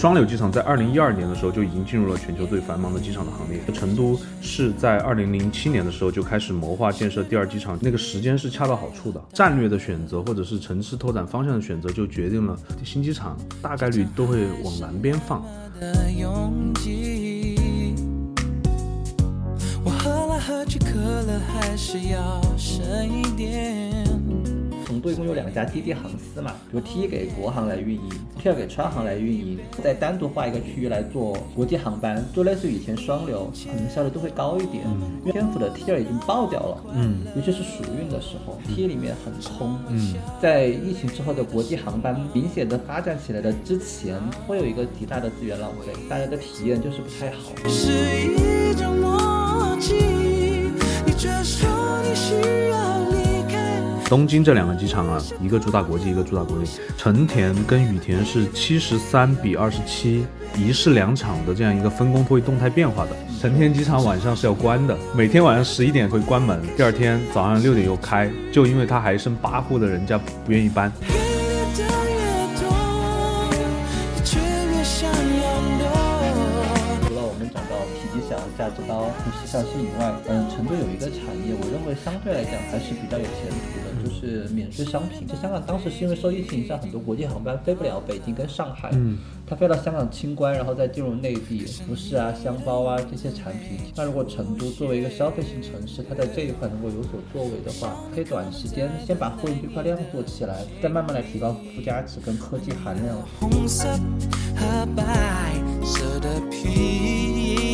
双流机场在二零一二年的时候就已经进入了全球最繁忙的机场的行列。成都是在二零零七年的时候就开始谋划建设第二机场，那个时间是恰到好处的。战略的选择或者是城市拓展方向的选择，就决定了新机场大概率都会往南边放。我喝来喝去，可乐还是要剩一点。成都一共有两家滴滴航司嘛，比如 T 给国航来运营，T 二给川航来运营，再单独划一个区域来做国际航班，就类似于以前双流，可能效率都会高一点。因为天府的 T 二已经爆掉了，嗯，尤其是暑运的时候，T 里面很空，嗯，在疫情之后的国际航班明显的发展起来的之前，会有一个极大的资源浪费，大家的体验就是不太好。是一种默契，你你说需要东京这两个机场啊，一个主打国际，一个主打国内。成田跟羽田是七十三比二十七，一式两场的这样一个分工会动态变化的。成田机场晚上是要关的，每天晚上十一点会关门，第二天早上六点又开，就因为它还剩八户的人家不愿意搬。除了我们讲到面积小价值高，时效性以外，嗯，成都有一个产业，我认为相对来讲还是比较有前途，是免税商品。在香港当时是因为受疫情影响，很多国际航班飞不了北京跟上海，嗯，它飞到香港清关，然后再进入内地，服饰啊、箱包啊这些产品。那如果成都作为一个消费型城市，它在这一块能够有所作为的话，可以短时间先把货运这块量做起来，再慢慢来提高附加值跟科技含量。红色和白色的皮。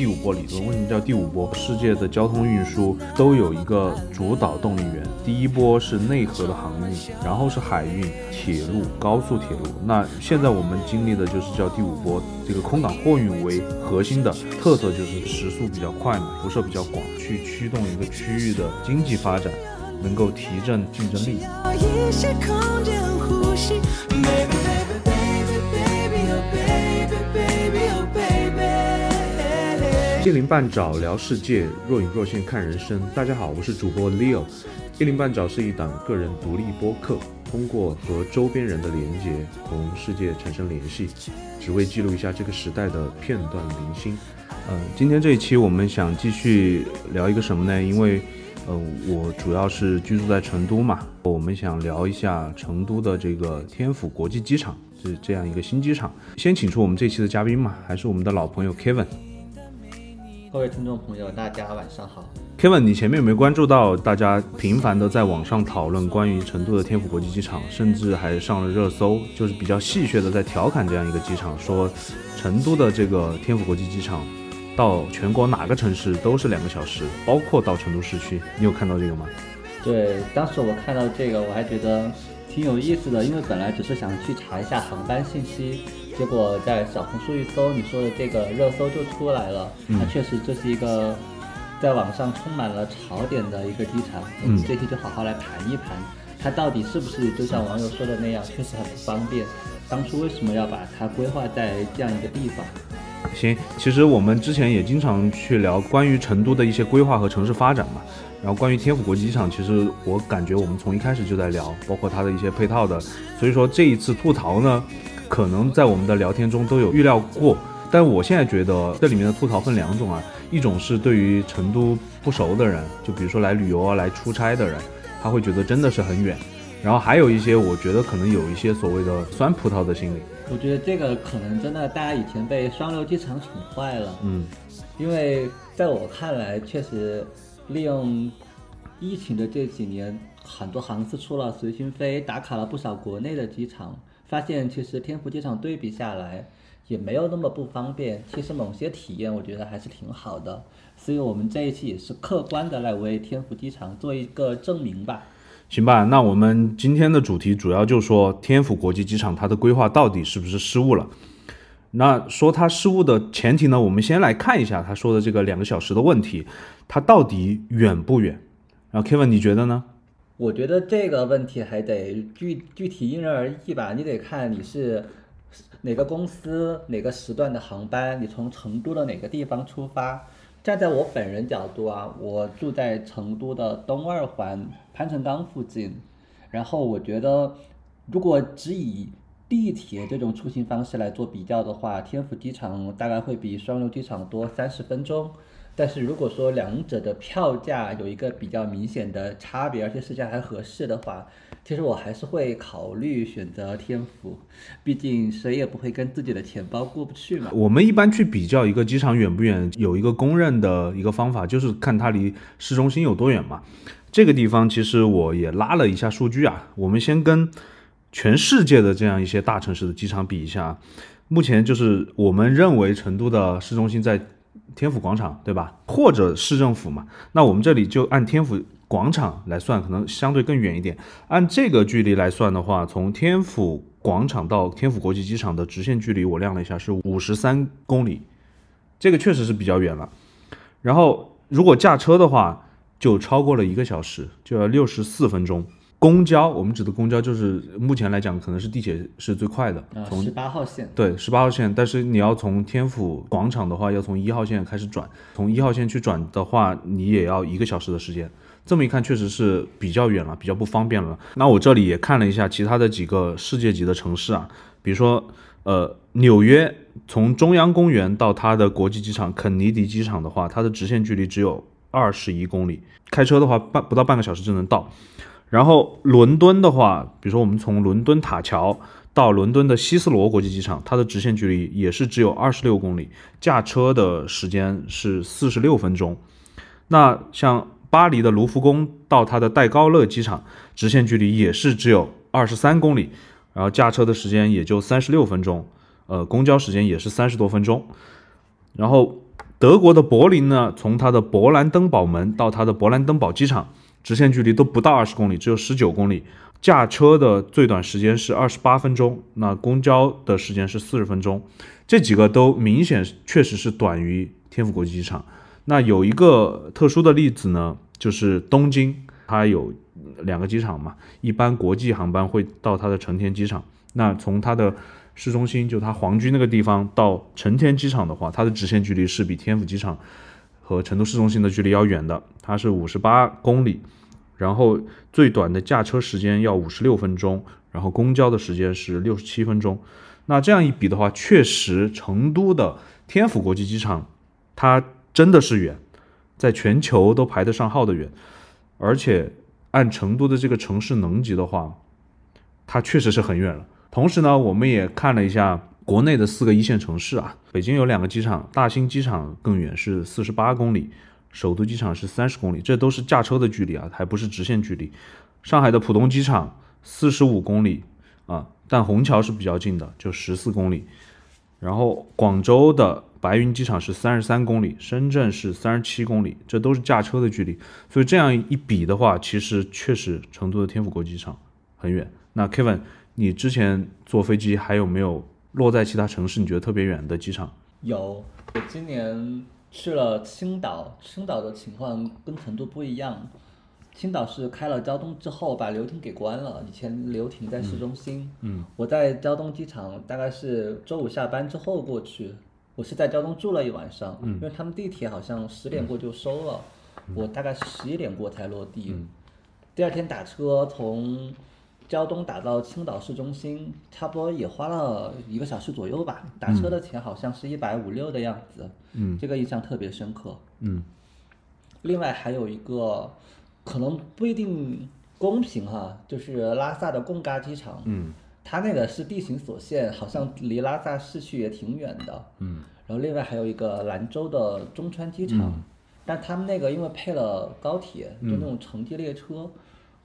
第五波理论为什么叫第五波？世界的交通运输都有一个主导动力源，第一波是内河的航运，然后是海运、铁路、高速铁路。那现在我们经历的就是叫第五波，这个空港货运为核心的特色就是时速比较快嘛，辐射比较广，去驱动一个区域的经济发展，能够提振竞争力。一零半爪聊世界，若隐若现看人生。大家好，我是主播 Leo。一零半爪是一档个人独立播客，通过和周边人的连接，同世界产生联系，只为记录一下这个时代的片段零星。嗯，今天这一期我们想继续聊一个什么呢？因为，呃，我主要是居住在成都嘛，我们想聊一下成都的这个天府国际机场，是这样一个新机场。先请出我们这期的嘉宾嘛，还是我们的老朋友 Kevin。各位听众朋友，大家晚上好。Kevin，你前面有没有关注到大家频繁的在网上讨论关于成都的天府国际机场，甚至还上了热搜，就是比较戏谑的在调侃这样一个机场，说成都的这个天府国际机场到全国哪个城市都是两个小时，包括到成都市区。你有看到这个吗？对，当时我看到这个，我还觉得挺有意思的，因为本来只是想去查一下航班信息。结果在小红书一搜，你说的这个热搜就出来了。它确实这是一个在网上充满了槽点的一个机场。嗯，这期就好好来盘一盘，它到底是不是就像网友说的那样，确实很不方便。当初为什么要把它规划在这样一个地方？行，其实我们之前也经常去聊关于成都的一些规划和城市发展嘛。然后关于天府国际机场，其实我感觉我们从一开始就在聊，包括它的一些配套的。所以说这一次吐槽呢。可能在我们的聊天中都有预料过，但我现在觉得这里面的吐槽分两种啊，一种是对于成都不熟的人，就比如说来旅游啊、来出差的人，他会觉得真的是很远。然后还有一些，我觉得可能有一些所谓的酸葡萄的心理。我觉得这个可能真的大家以前被双流机场宠坏了，嗯，因为在我看来，确实利用疫情的这几年，很多航司出了随心飞，打卡了不少国内的机场。发现其实天府机场对比下来也没有那么不方便，其实某些体验我觉得还是挺好的，所以我们这一期也是客观的来为天府机场做一个证明吧。行吧，那我们今天的主题主要就说天府国际机场它的规划到底是不是失误了？那说它失误的前提呢，我们先来看一下他说的这个两个小时的问题，它到底远不远？然后 Kevin 你觉得呢？我觉得这个问题还得具具体因人而异吧，你得看你是哪个公司哪个时段的航班，你从成都的哪个地方出发。站在我本人角度啊，我住在成都的东二环潘成岗附近，然后我觉得如果只以地铁这种出行方式来做比较的话，天府机场大概会比双流机场多三十分钟。但是如果说两者的票价有一个比较明显的差别，而且市价还合适的话，其实我还是会考虑选择天府，毕竟谁也不会跟自己的钱包过不去嘛。我们一般去比较一个机场远不远，有一个公认的一个方法，就是看它离市中心有多远嘛。这个地方其实我也拉了一下数据啊，我们先跟全世界的这样一些大城市的机场比一下。目前就是我们认为成都的市中心在天府广场，对吧？或者市政府嘛。那我们这里就按天府广场来算，可能相对更远一点。按这个距离来算的话，从天府广场到天府国际机场的直线距离，我量了一下是五十三公里，这个确实是比较远了。然后如果驾车的话，就超过了一个小时，就要六十四分钟。公交，我们指的公交就是目前来讲，可能是地铁是最快的，从十八号线。对，十八号线。但是你要从天府广场的话，要从一号线开始转，从一号线去转的话，你也要一个小时的时间。这么一看，确实是比较远了，比较不方便了。那我这里也看了一下其他的几个世界级的城市啊，比如说，呃，纽约从中央公园到它的国际机场肯尼迪机场的话，它的直线距离只有二十一公里，开车的话半不到半个小时就能到。然后伦敦的话，比如说我们从伦敦塔桥到伦敦的希斯罗国际机场，它的直线距离也是只有二十六公里，驾车的时间是四十六分钟。那像巴黎的卢浮宫到它的戴高乐机场，直线距离也是只有二十三公里，然后驾车的时间也就三十六分钟，呃，公交时间也是三十多分钟。然后德国的柏林呢，从它的勃兰登堡门到它的勃兰登堡机场。直线距离都不到二十公里，只有十九公里。驾车的最短时间是二十八分钟，那公交的时间是四十分钟。这几个都明显确实是短于天府国际机场。那有一个特殊的例子呢，就是东京，它有两个机场嘛，一般国际航班会到它的成田机场。那从它的市中心，就它皇居那个地方到成田机场的话，它的直线距离是比天府机场。和成都市中心的距离要远的，它是五十八公里，然后最短的驾车时间要五十六分钟，然后公交的时间是六十七分钟。那这样一比的话，确实成都的天府国际机场它真的是远，在全球都排得上号的远，而且按成都的这个城市能级的话，它确实是很远了。同时呢，我们也看了一下。国内的四个一线城市啊，北京有两个机场，大兴机场更远，是四十八公里，首都机场是三十公里，这都是驾车的距离啊，还不是直线距离。上海的浦东机场四十五公里啊，但虹桥是比较近的，就十四公里。然后广州的白云机场是三十三公里，深圳是三十七公里，这都是驾车的距离。所以这样一比的话，其实确实成都的天府国际机场很远。那 Kevin，你之前坐飞机还有没有？落在其他城市，你觉得特别远的机场有。我今年去了青岛，青岛的情况跟成都不一样。青岛是开了胶东之后把流亭给关了，以前流亭在市中心。嗯。我在胶东机场大概是周五下班之后过去，我是在胶东住了一晚上，因为他们地铁好像十点过就收了，我大概是十一点过才落地。第二天打车从。胶东打到青岛市中心，差不多也花了一个小时左右吧。打车的钱好像是一百五六的样子，嗯，这个印象特别深刻。嗯，另外还有一个，可能不一定公平哈，就是拉萨的贡嘎机场，嗯，它那个是地形所限，好像离拉萨市区也挺远的，嗯。然后另外还有一个兰州的中川机场，但他们那个因为配了高铁，就那种城际列车。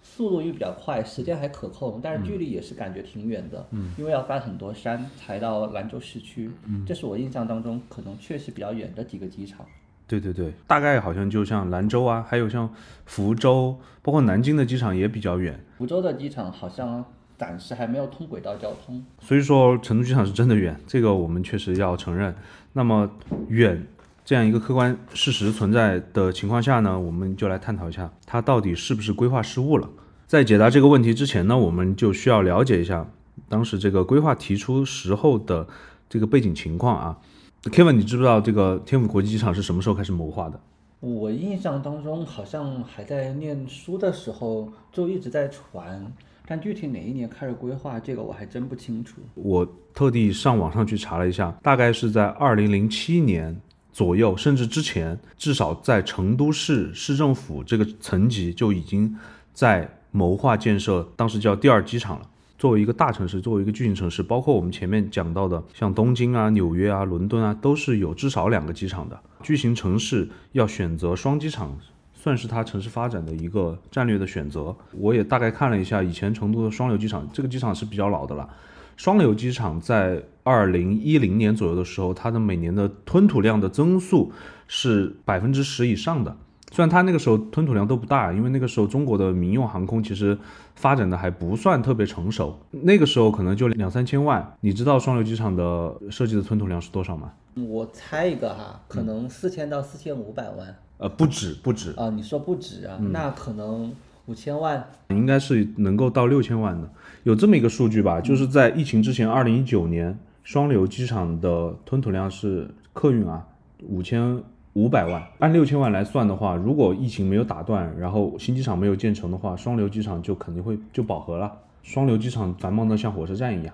速度又比较快，时间还可控，但是距离也是感觉挺远的，嗯，因为要翻很多山才到兰州市区，嗯，这是我印象当中可能确实比较远的几个机场。对对对，大概好像就像兰州啊，还有像福州，包括南京的机场也比较远。福州的机场好像暂时还没有通轨道交通，所以说成都机场是真的远，这个我们确实要承认。那么远。这样一个客观事实存在的情况下呢，我们就来探讨一下它到底是不是规划失误了。在解答这个问题之前呢，我们就需要了解一下当时这个规划提出时候的这个背景情况啊。Kevin，你知不知道这个天府国际机场是什么时候开始谋划的？我印象当中好像还在念书的时候就一直在传，但具体哪一年开始规划，这个我还真不清楚。我特地上网上去查了一下，大概是在二零零七年左右，甚至之前，至少在成都市市政府这个层级就已经在谋划建设，当时叫第二机场了。作为一个大城市，作为一个巨型城市，包括我们前面讲到的，像东京啊、纽约啊、伦敦啊，都是有至少两个机场的。巨型城市要选择双机场，算是它城市发展的一个战略的选择。我也大概看了一下以前成都的双流机场，这个机场是比较老的了。双流机场在二零一零年左右的时候，它的每年的吞吐量的增速是百分之十以上的。虽然它那个时候吞吐量都不大，因为那个时候中国的民用航空其实发展的还不算特别成熟，那个时候可能就两三千万。你知道双流机场的设计的吞吐量是多少吗？我猜一个哈，可能四千到四千五百万。呃，不止，不止啊！你说不止啊？那可能五千万，应该是能够到六千万的。有这么一个数据吧，就是在疫情之前，二零一九年双流机场的吞吐量是客运啊五千。五百万，按六千万来算的话，如果疫情没有打断，然后新机场没有建成的话，双流机场就肯定会就饱和了。双流机场繁忙的像火车站一样，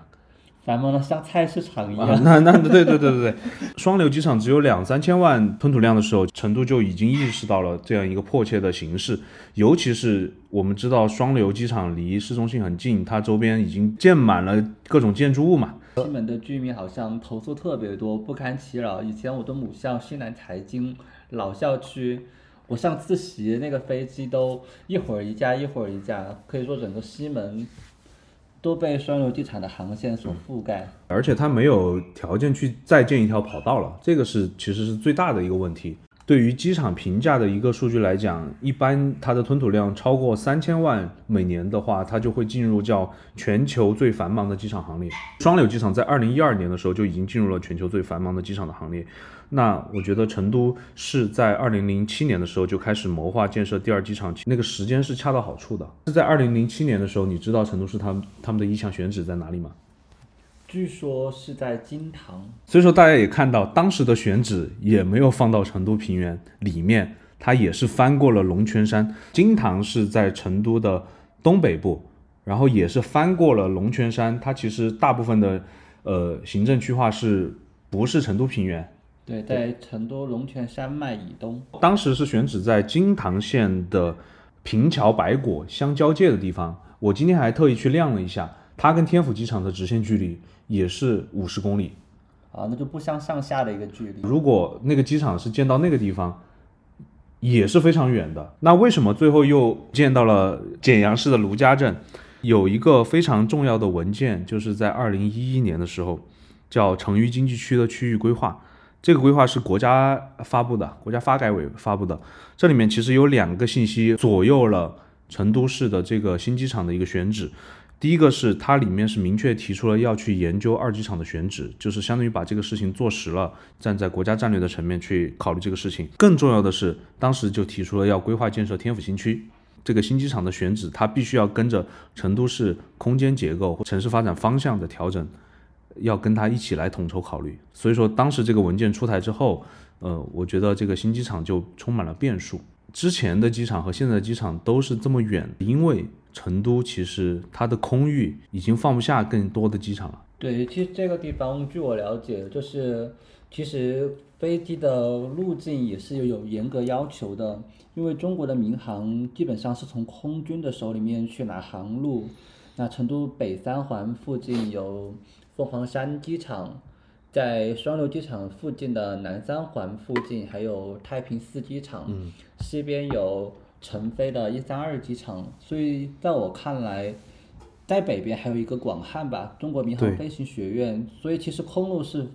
繁忙的像菜市场一样。那那对对对对对，双流机场只有两三千万吞吐量的时候，成都就已经意识到了这样一个迫切的形势。尤其是我们知道双流机场离市中心很近，它周边已经建满了各种建筑物嘛。西门的居民好像投诉特别多，不堪其扰。以前我的母校西南财经老校区，我上自习那个飞机都一会儿一架，一会儿一架，可以说整个西门都被双流地产的航线所覆盖。而且它没有条件去再建一条跑道了，这个是其实是最大的一个问题。对于机场评价的一个数据来讲，一般它的吞吐量超过三千万每年的话，它就会进入叫全球最繁忙的机场行列。双流机场在二零一二年的时候就已经进入了全球最繁忙的机场的行列。那我觉得成都是在二零零七年的时候就开始谋划建设第二机场，那个时间是恰到好处的。是在二零零七年的时候，你知道成都市他们他们的意向选址在哪里吗？据说是在金堂，所以说大家也看到当时的选址也没有放到成都平原里面，它也是翻过了龙泉山。金堂是在成都的东北部，然后也是翻过了龙泉山。它其实大部分的呃行政区划是不是成都平原？对，在成都龙泉山脉以东。当时是选址在金堂县的平桥白果相交界的地方。我今天还特意去量了一下，它跟天府机场的直线距离。也是五十公里，啊，那就不相上下的一个距离。如果那个机场是建到那个地方，也是非常远的。那为什么最后又建到了简阳市的卢家镇？有一个非常重要的文件，就是在二零一一年的时候，叫成渝经济区的区域规划。这个规划是国家发布的，国家发改委发布的。这里面其实有两个信息左右了成都市的这个新机场的一个选址。第一个是它里面是明确提出了要去研究二机场的选址，就是相当于把这个事情做实了，站在国家战略的层面去考虑这个事情。更重要的是，当时就提出了要规划建设天府新区，这个新机场的选址，它必须要跟着成都市空间结构城市发展方向的调整，要跟它一起来统筹考虑。所以说，当时这个文件出台之后，呃，我觉得这个新机场就充满了变数。之前的机场和现在的机场都是这么远，因为。成都其实它的空域已经放不下更多的机场了。对，其实这个地方据我了解，就是其实飞机的路径也是有严格要求的，因为中国的民航基本上是从空军的手里面去拿航路。那成都北三环附近有凤凰山机场，在双流机场附近的南三环附近还有太平寺机场，嗯西边有。成飞的一三二机场，所以在我看来，在北边还有一个广汉吧，中国民航飞行学院，所以其实空路是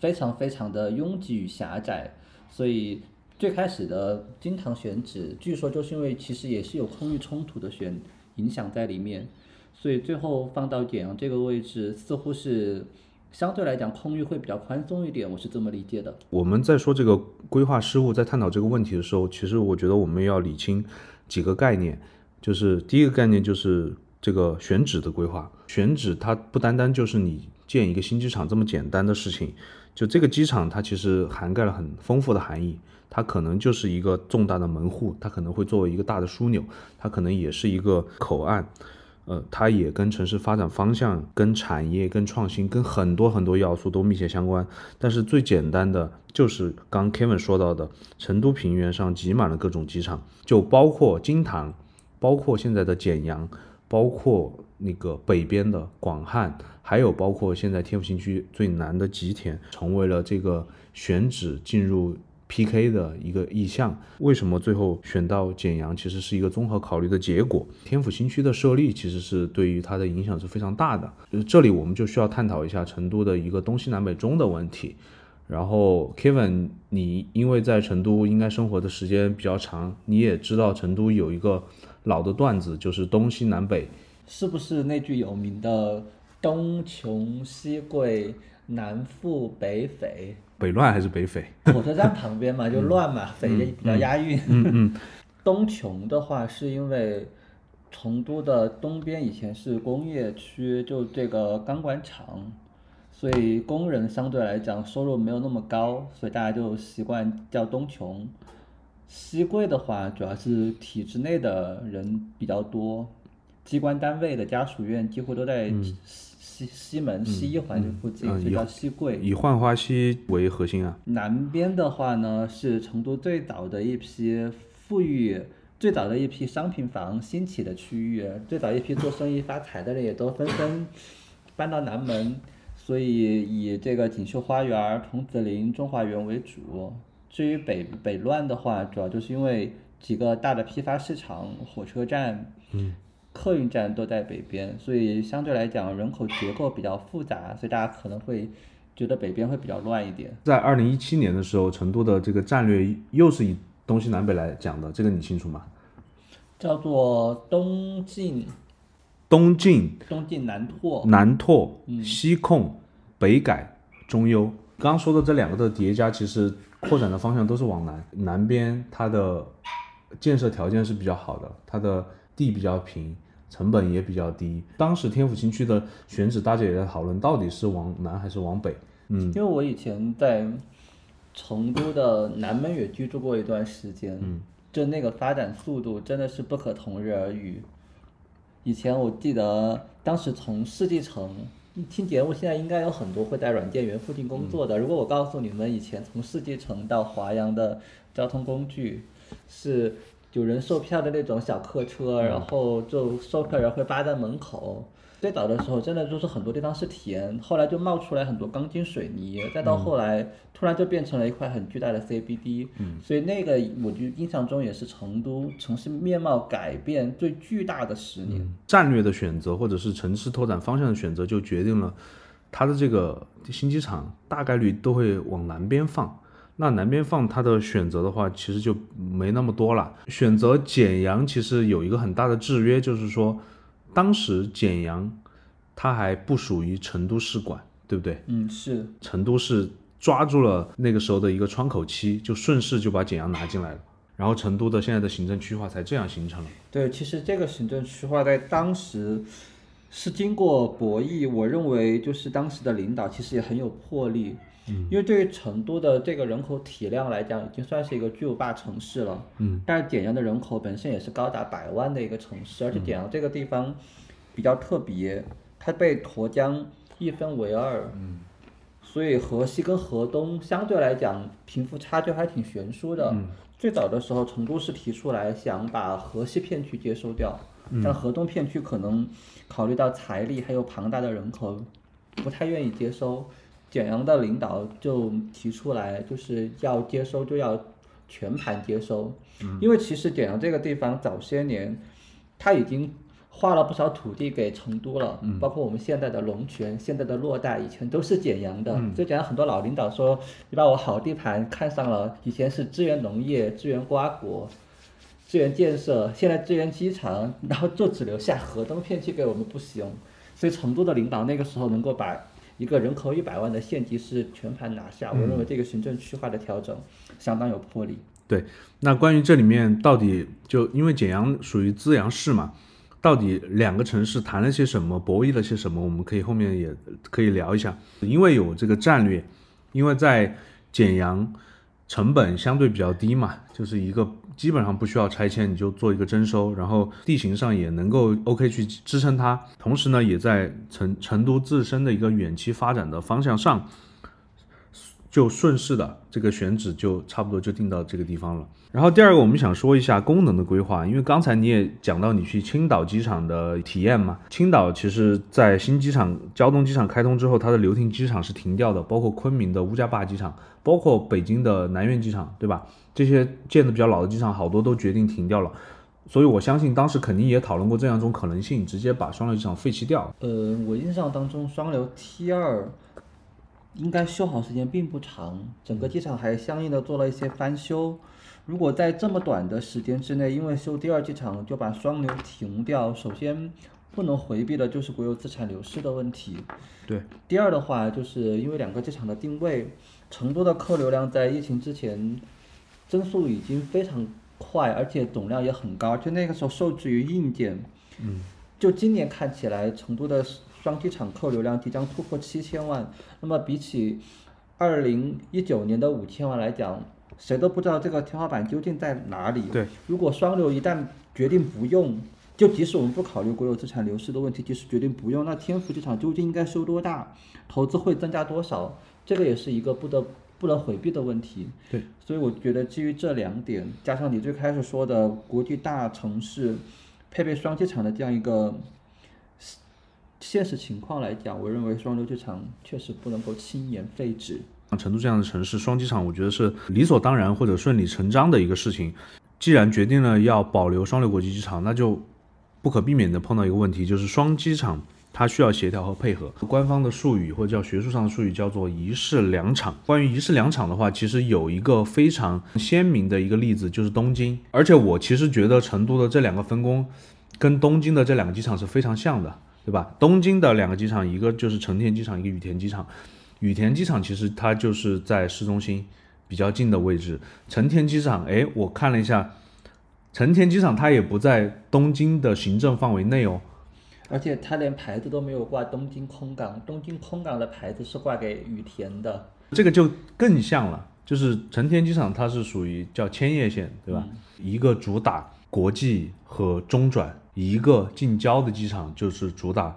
非常非常的拥挤与狭窄，所以最开始的金堂选址，据说就是因为其实也是有空域冲突的选影响在里面，所以最后放到简阳这个位置，似乎是。相对来讲，空域会比较宽松一点，我是这么理解的。我们在说这个规划失误，在探讨这个问题的时候，其实我觉得我们要理清几个概念，就是第一个概念就是这个选址的规划。选址它不单单就是你建一个新机场这么简单的事情，就这个机场它其实涵盖了很丰富的含义，它可能就是一个重大的门户，它可能会作为一个大的枢纽，它可能也是一个口岸。呃，它也跟城市发展方向、跟产业、跟创新、跟很多很多要素都密切相关。但是最简单的就是刚 Kevin 说到的，成都平原上挤满了各种机场，就包括金堂，包括现在的简阳，包括那个北边的广汉，还有包括现在天府新区最南的吉田，成为了这个选址进入。PK 的一个意向，为什么最后选到简阳？其实是一个综合考虑的结果。天府新区的设立，其实是对于它的影响是非常大的。就是这里我们就需要探讨一下成都的一个东西南北中的问题。然后 Kevin，你因为在成都应该生活的时间比较长，你也知道成都有一个老的段子，就是东西南北，是不是那句有名的“东穷西贵，南富北匪”？北乱还是北匪？火车站旁边嘛，就乱嘛，匪也比较押韵。嗯嗯。东穷的话，是因为成都的东边以前是工业区，就这个钢管厂，所以工人相对来讲收入没有那么高，所以大家就习惯叫东穷。西贵的话，主要是体制内的人比较多，机关单位的家属院几乎都在。西西西门西一环这附近，所以叫西贵。以浣花溪为核心啊。南边的话呢，是成都最早的一批富裕、最早的一批商品房兴起的区域，最早一批做生意发财的人也都纷纷搬到南门，所以以这个锦绣花园、桐梓林、中华园为主。至于北北乱的话，主要就是因为几个大的批发市场、火车站。嗯。客运站都在北边，所以相对来讲人口结构比较复杂，所以大家可能会觉得北边会比较乱一点。在二零一七年的时候，成都的这个战略又是以东西南北来讲的，这个你清楚吗？叫做东进，东进，东进南拓，南拓，西控，北改，中优。刚刚说的这两个的叠加，其实扩展的方向都是往南。南边它的建设条件是比较好的，它的地比较平。成本也比较低。当时天府新区的选址，大家也在讨论到底是往南还是往北。嗯，因为我以前在成都的南门也居住过一段时间，嗯，就那个发展速度真的是不可同日而语。以前我记得当时从世纪城听节目，现在应该有很多会在软件园附近工作的。如果我告诉你们，以前从世纪城到华阳的交通工具是。有人售票的那种小客车，然后就售票员会扒在门口。最早的时候，真的就是很多地方是田，后来就冒出来很多钢筋水泥，再到后来突然就变成了一块很巨大的 CBD。嗯，所以那个我就印象中也是成都城市面貌改变最巨大的十年。战略的选择或者是城市拓展方向的选择，就决定了它的这个新机场大概率都会往南边放。那南边放它的选择的话，其实就没那么多了。选择简阳其实有一个很大的制约，就是说，当时简阳它还不属于成都市管，对不对？嗯，是。成都市抓住了那个时候的一个窗口期，就顺势就把简阳拿进来了，然后成都的现在的行政区划才这样形成了。对，其实这个行政区划在当时是经过博弈，我认为就是当时的领导其实也很有魄力。嗯，因为对于成都的这个人口体量来讲，已经算是一个巨无霸城市了。嗯，但是简阳的人口本身也是高达百万的一个城市，而且简阳这个地方比较特别，它被沱江一分为二。嗯，所以河西跟河东相对来讲贫富差距还挺悬殊的。嗯，最早的时候，成都市提出来想把河西片区接收掉，但河东片区可能考虑到财力还有庞大的人口，不太愿意接收。简阳的领导就提出来，就是要接收就要全盘接收，因为其实简阳这个地方早些年他已经划了不少土地给成都了，包括我们现在的龙泉、现在的洛带，以前都是简阳的。所以简阳很多老领导说，你把我好地盘看上了，以前是支援农业、支援瓜果、支援建设，现在支援机场，然后就只留下河东片区给我们不行。所以成都的领导那个时候能够把。一个人口一百万的县级市全盘拿下，我认为这个行政区划的调整相当有魄力。对，那关于这里面到底就因为简阳属于资阳市嘛，到底两个城市谈了些什么，博弈了些什么，我们可以后面也可以聊一下。因为有这个战略，因为在简阳成本相对比较低嘛，就是一个基本上不需要拆迁，你就做一个征收，然后地形上也能够 OK 去支撑它，同时呢，也在成成都自身的一个远期发展的方向上。就顺势的这个选址就差不多就定到这个地方了。然后第二个，我们想说一下功能的规划，因为刚才你也讲到你去青岛机场的体验嘛。青岛其实在新机场、胶东机场开通之后，它的流停机场是停掉的，包括昆明的乌家坝机场，包括北京的南苑机场，对吧？这些建的比较老的机场，好多都决定停掉了。所以我相信当时肯定也讨论过这样一种可能性，直接把双流机场废弃掉。呃，我印象当中，双流 T 二。应该修好时间并不长，整个机场还相应的做了一些翻修。如果在这么短的时间之内，因为修第二机场就把双流停掉，首先不能回避的就是国有资产流失的问题。对。第二的话，就是因为两个机场的定位，成都的客流量在疫情之前增速已经非常快，而且总量也很高，就那个时候受制于硬件。嗯。就今年看起来，成都的。双机场客流量即将突破七千万，那么比起二零一九年的五千万来讲，谁都不知道这个天花板究竟在哪里。对，如果双流一旦决定不用，就即使我们不考虑国有资产流失的问题，即使决定不用，那天府机场究竟应该修多大，投资会增加多少，这个也是一个不得不能回避的问题。对，所以我觉得基于这两点，加上你最开始说的国际大城市配备双机场的这样一个。现实情况来讲，我认为双流机场确实不能够轻言废止。像成都这样的城市，双机场我觉得是理所当然或者顺理成章的一个事情。既然决定了要保留双流国际机场，那就不可避免的碰到一个问题，就是双机场它需要协调和配合。官方的术语或者叫学术上的术语叫做一式两场。关于一式两场的话，其实有一个非常鲜明的一个例子，就是东京。而且我其实觉得成都的这两个分工，跟东京的这两个机场是非常像的。对吧？东京的两个机场，一个就是成田机场，一个羽田机场。羽田机场其实它就是在市中心比较近的位置。成田机场，哎，我看了一下，成田机场它也不在东京的行政范围内哦。而且它连牌子都没有挂东京空港，东京空港的牌子是挂给羽田的。这个就更像了，就是成田机场它是属于叫千叶线，对吧？一个主打国际和中转。一个近郊的机场就是主打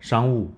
商务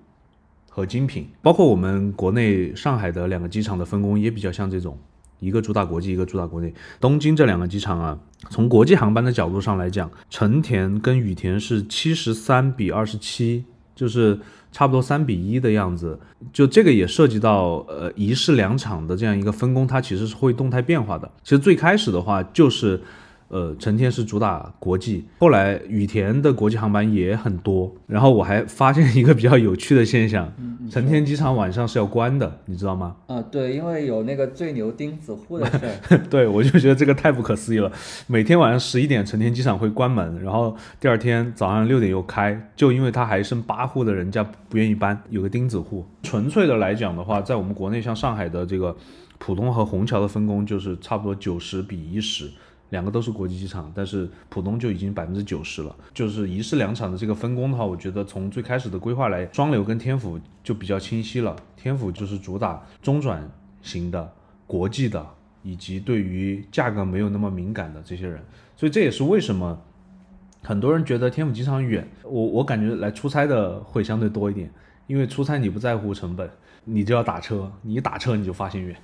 和精品，包括我们国内上海的两个机场的分工也比较像这种，一个主打国际，一个主打国内。东京这两个机场啊，从国际航班的角度上来讲，成田跟羽田是七十三比二十七，就是差不多三比一的样子。就这个也涉及到呃一式两场的这样一个分工，它其实是会动态变化的。其实最开始的话就是。呃，成田是主打国际，后来羽田的国际航班也很多。然后我还发现一个比较有趣的现象，成田机场晚上是要关的，你知道吗？啊，对，因为有那个最牛钉子户的事。对，我就觉得这个太不可思议了。每天晚上十一点，成田机场会关门，然后第二天早上六点又开，就因为它还剩八户的人家不愿意搬，有个钉子户。纯粹的来讲的话，在我们国内像上海的这个浦东和虹桥的分工就是差不多九十比一十。两个都是国际机场，但是浦东就已经百分之九十了。就是一式两场的这个分工的话，我觉得从最开始的规划来，双流跟天府就比较清晰了。天府就是主打中转型的国际的，以及对于价格没有那么敏感的这些人。所以这也是为什么很多人觉得天府机场远。我我感觉来出差的会相对多一点，因为出差你不在乎成本，你就要打车，你一打车你就发现远。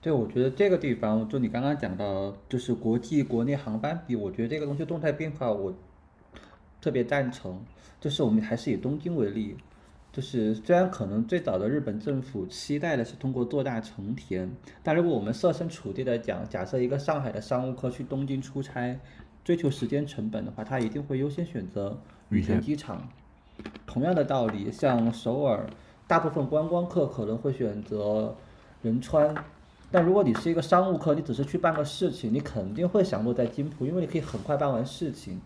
对，我觉得这个地方，就你刚刚讲到，就是国际国内航班比，我觉得这个东西动态变化，我特别赞成。就是我们还是以东京为例，就是虽然可能最早的日本政府期待的是通过做大成田，但如果我们设身处地的讲，假设一个上海的商务客去东京出差，追求时间成本的话，他一定会优先选择羽田机场。同样的道理，像首尔，大部分观光客可能会选择仁川。但如果你是一个商务客，你只是去办个事情，你肯定会想落在金浦，因为你可以很快办完事情。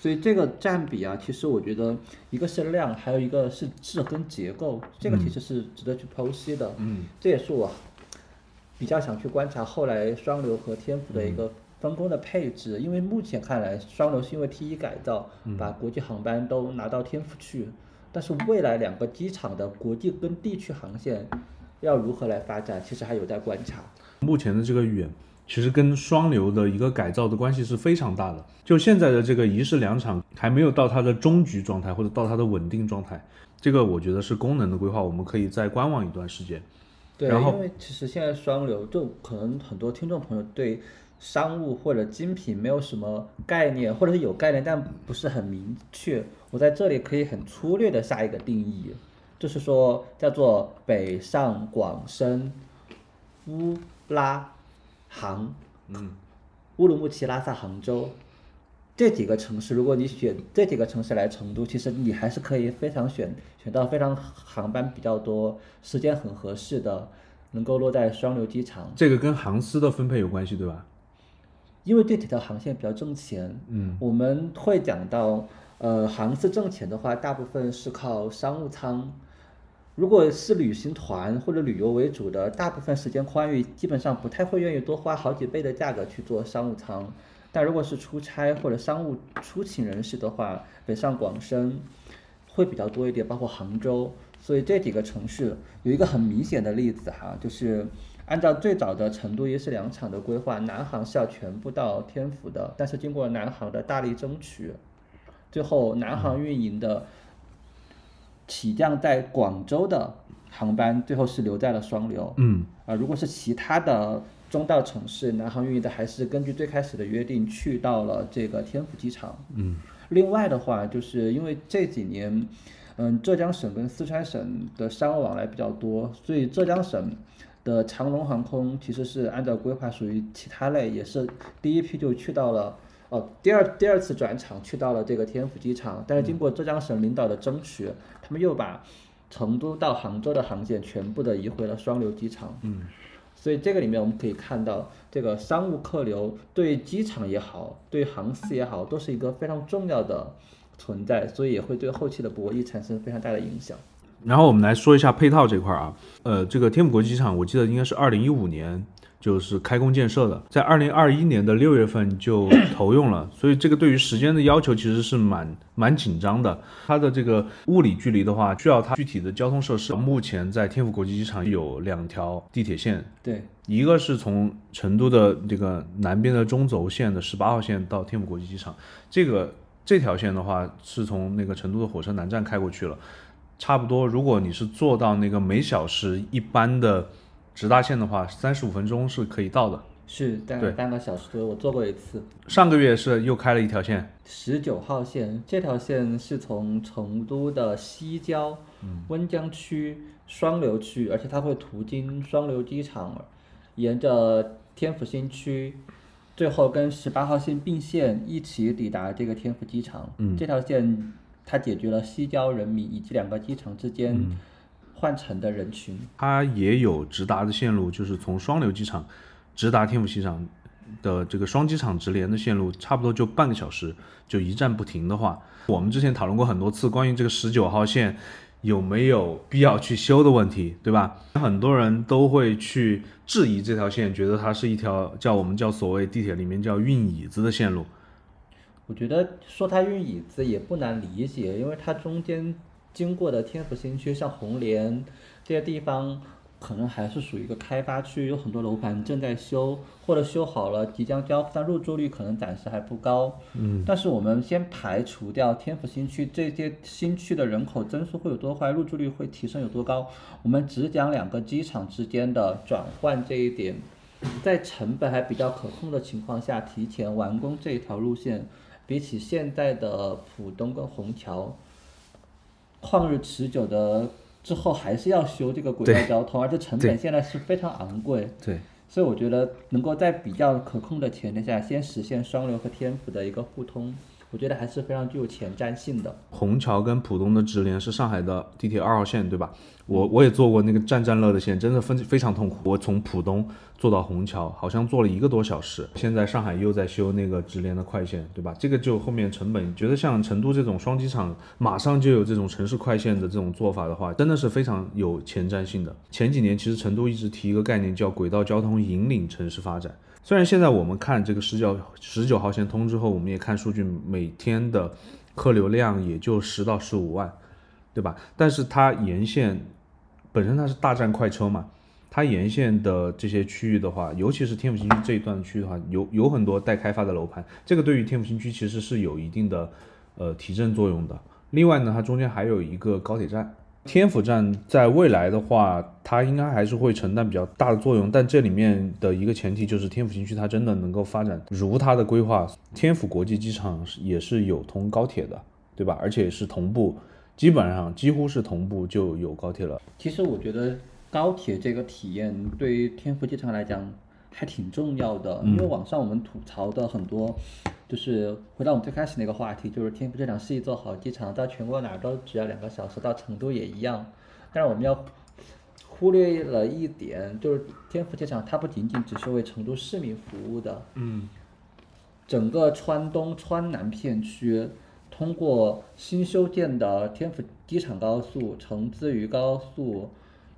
所以这个占比啊，其实我觉得一个是量，还有一个是质跟结构，这个其实是值得去剖析的。嗯，这也是我比较想去观察后来双流和天府的一个分工的配置，因为目前看来双流是因为 T 一改造，把国际航班都拿到天府去，但是未来两个机场的国际跟地区航线。要如何来发展，其实还有待观察。目前的这个远，其实跟双流的一个改造的关系是非常大的。就现在的这个一式两厂还没有到它的终局状态，或者到它的稳定状态，这个我觉得是功能的规划，我们可以再观望一段时间。对，然后因为其实现在双流，就可能很多听众朋友对商务或者精品没有什么概念，或者是有概念但不是很明确。我在这里可以很粗略的下一个定义，就是说叫做北上广深乌拉杭，嗯，乌鲁木齐、拉萨、杭州这几个城市，如果你选这几个城市来成都，其实你还是可以非常选选到非常航班比较多、时间很合适的，能够落在双流机场。这个跟航司的分配有关系，对吧？因为这几条航线比较挣钱，嗯，我们会讲到，呃，航司挣钱的话，大部分是靠商务舱。如果是旅行团或者旅游为主的，大部分时间宽裕，基本上不太会愿意多花好几倍的价格去做商务舱。但如果是出差或者商务出勤人士的话，北上广深会比较多一点，包括杭州。所以这几个城市有一个很明显的例子哈，就是按照最早的成都一式两厂的规划，南航是要全部到天府的，但是经过南航的大力争取，最后南航运营的起降在广州的航班，最后是留在了双流。嗯，啊，如果是其他的中道城市，南航运营的还是根据最开始的约定去到了这个天府机场。嗯，另外的话，就是因为这几年，嗯，浙江省跟四川省的商务往来比较多，所以浙江省的长龙航空其实是按照规划属于其他类，也是第一批就去到了。哦，第二第二次转场去到了这个天府机场，但是经过浙江省领导的争取，他们又把成都到杭州的航线全部的移回了双流机场。嗯，所以这个里面我们可以看到，这个商务客流对机场也好，对航司也好，都是一个非常重要的存在，所以也会对后期的博弈产生非常大的影响。然后我们来说一下配套这块儿啊，呃，这个天府国际机场，我记得应该是二零一五年就是开工建设的，在二零二一年的六月份就投用了，所以这个对于时间的要求其实是蛮蛮紧张的。它的这个物理距离的话，需要它具体的交通设施。目前在天府国际机场有两条地铁线，对，一个是从成都的这个南边的中轴线的十八号线到天府国际机场，这个这条线的话是从那个成都的火车南站开过去了，差不多如果你是坐到那个每小时一班的直达线的话，三十五分钟是可以到的。是大概半个小时左右，我坐过一次。上个月是又开了一条线，十九号线这条线是从成都的西郊、温江区、双流区，而且它会途经双流机场，沿着天府新区，最后跟十八号线并线一起抵达这个天府机场。嗯这条线它解决了西郊人民以及两个机场之间换乘的人群。它也有直达的线路，就是从双流机场直达天府机场的这个双机场直连的线路，差不多就半个小时，就一站不停的话，我们之前讨论过很多次关于这个十九号线有没有必要去修的问题，对吧？很多人都会去质疑这条线，觉得它是一条叫我们叫所谓地铁里面叫运椅子的线路。我觉得说它运椅子也不难理解，因为它中间经过的天府新区，像红莲这些地方，可能还是属于一个开发区，有很多楼盘正在修，或者修好了即将交付，但入住率可能暂时还不高。嗯，但是我们先排除掉天府新区这些新区的人口增速会有多快，入住率会提升有多高，我们只讲两个机场之间的转换这一点。在成本还比较可控的情况下，提前完工这一条路线，比起现在的浦东跟虹桥，旷日持久的之后还是要修这个轨道交通，而且成本现在是非常昂贵，对，所以我觉得能够在比较可控的前提下，先实现双流和天府的一个互通，我觉得还是非常具有前瞻性的。虹桥跟浦东的直连是上海的地铁二号线，对吧？我我也坐过那个站站乐的线，真的非非常痛苦。我从浦东坐到虹桥，好像坐了一个多小时。现在上海又在修那个直连的快线，对吧？这个就后面成本，觉得像成都这种双机场马上就有这种城市快线的这种做法的话，真的是非常有前瞻性的。前几年其实成都一直提一个概念叫轨道交通引领城市发展。虽然现在我们看这个十九十九号线通之后，我们也看数据，每天的客流量也就十到十五万，对吧？但是它沿线本身它是大站快车嘛，它沿线的这些区域的话，尤其是天府新区这一段区域的话，有有很多待开发的楼盘，这个对于天府新区其实是有一定的呃提振作用的。另外呢，它中间还有一个高铁站，天府站在未来的话，它应该还是会承担比较大的作用。但这里面的一个前提就是天府新区它真的能够发展如它的规划，天府国际机场也是有通高铁的，对吧？而且是同步，基本上几乎是同步就有高铁了。其实我觉得。高铁这个体验对于天府机场来讲还挺重要的，因为网上我们吐槽的很多，就是回到我们最开始那个话题，就是天府机场是一座好机场，到全国哪儿都只要两个小时，到成都也一样。但是我们要忽略了一点，就是天府机场它不仅仅只是为成都市民服务的，嗯，整个川东、川南片区通过新修建的天府机场高速、成自渝高速。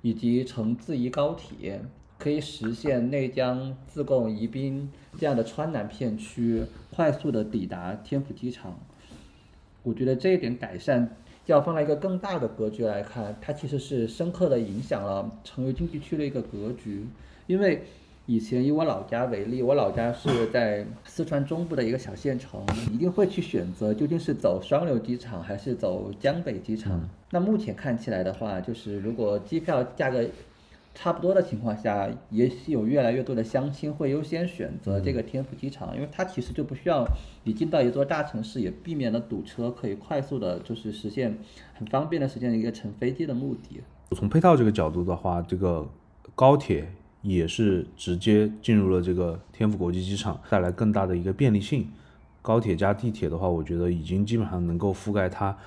以及成自宜高铁可以实现内江、自贡、宜宾这样的川南片区快速的抵达天府机场。我觉得这一点改善，要放在一个更大的格局来看，它其实是深刻的影响了成渝经济区的一个格局，因为。以前以我老家为例，我老家是在四川中部的一个小县城，一定会去选择究竟是走双流机场还是走江北机场。那目前看起来的话，就是如果机票价格差不多的情况下，也许有越来越多的相亲会优先选择这个天府机场，因为它其实就不需要你进到一座大城市，也避免了堵车，可以快速的，就是实现很方便的实现一个乘飞机的目的。从配套这个角度的话，这个高铁。也是直接进入了这个天府国际机场，带来更大的一个便利性。高铁加地铁的话，我觉得已经基本上能够覆盖它，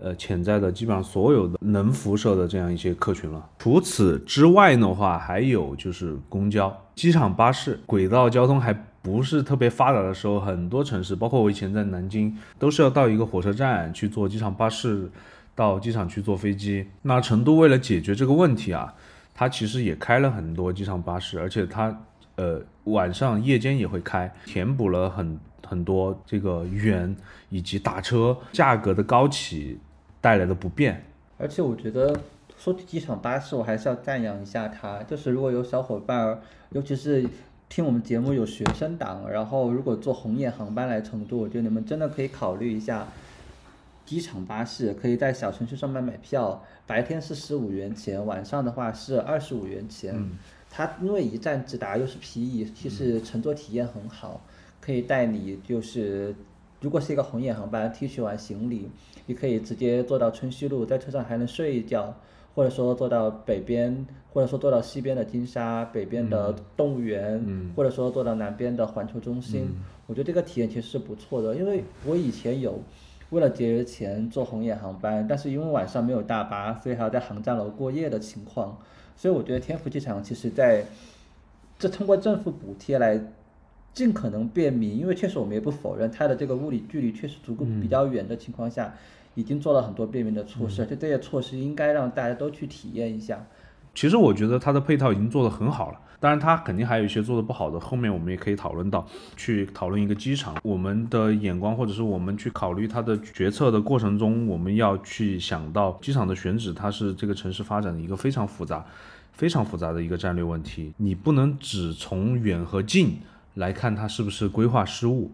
呃，潜在的基本上所有的能辐射的这样一些客群了。除此之外的话，还有就是公交、机场巴士、轨道交通还不是特别发达的时候，很多城市，包括我以前在南京，都是要到一个火车站去坐机场巴士，到机场去坐飞机。那成都为了解决这个问题啊。它其实也开了很多机场巴士，而且它，呃，晚上夜间也会开，填补了很很多这个远以及打车价格的高企带来的不便。而且我觉得说起机场巴士，我还是要赞扬一下它，就是如果有小伙伴，尤其是听我们节目有学生党，然后如果坐红眼航班来成都，我觉得你们真的可以考虑一下。机场巴士可以在小程序上面买票，白天是十五元钱，晚上的话是二十五元钱。它因为一站直达又是皮椅，其实乘坐体验很好，可以带你就是，如果是一个红眼航班，提取完行李，你可以直接坐到春熙路，在车上还能睡一觉，或者说坐到北边，或者说坐到西边的金沙，北边的动物园，或者说坐到南边的环球中心。我觉得这个体验其实是不错的，因为我以前有。为了节约钱坐红眼航班，但是因为晚上没有大巴，所以还要在航站楼过夜的情况，所以我觉得天府机场其实在这通过政府补贴来尽可能便民，因为确实我们也不否认它的这个物理距离确实足够比较远的情况下，已经做了很多便民的措施，就这些措施应该让大家都去体验一下。其实我觉得它的配套已经做得很好了，当然它肯定还有一些做得不好的，后面我们也可以讨论到，去讨论一个机场，我们的眼光或者是我们去考虑它的决策的过程中，我们要去想到机场的选址，它是这个城市发展的一个非常复杂、非常复杂的一个战略问题，你不能只从远和近来看它是不是规划失误，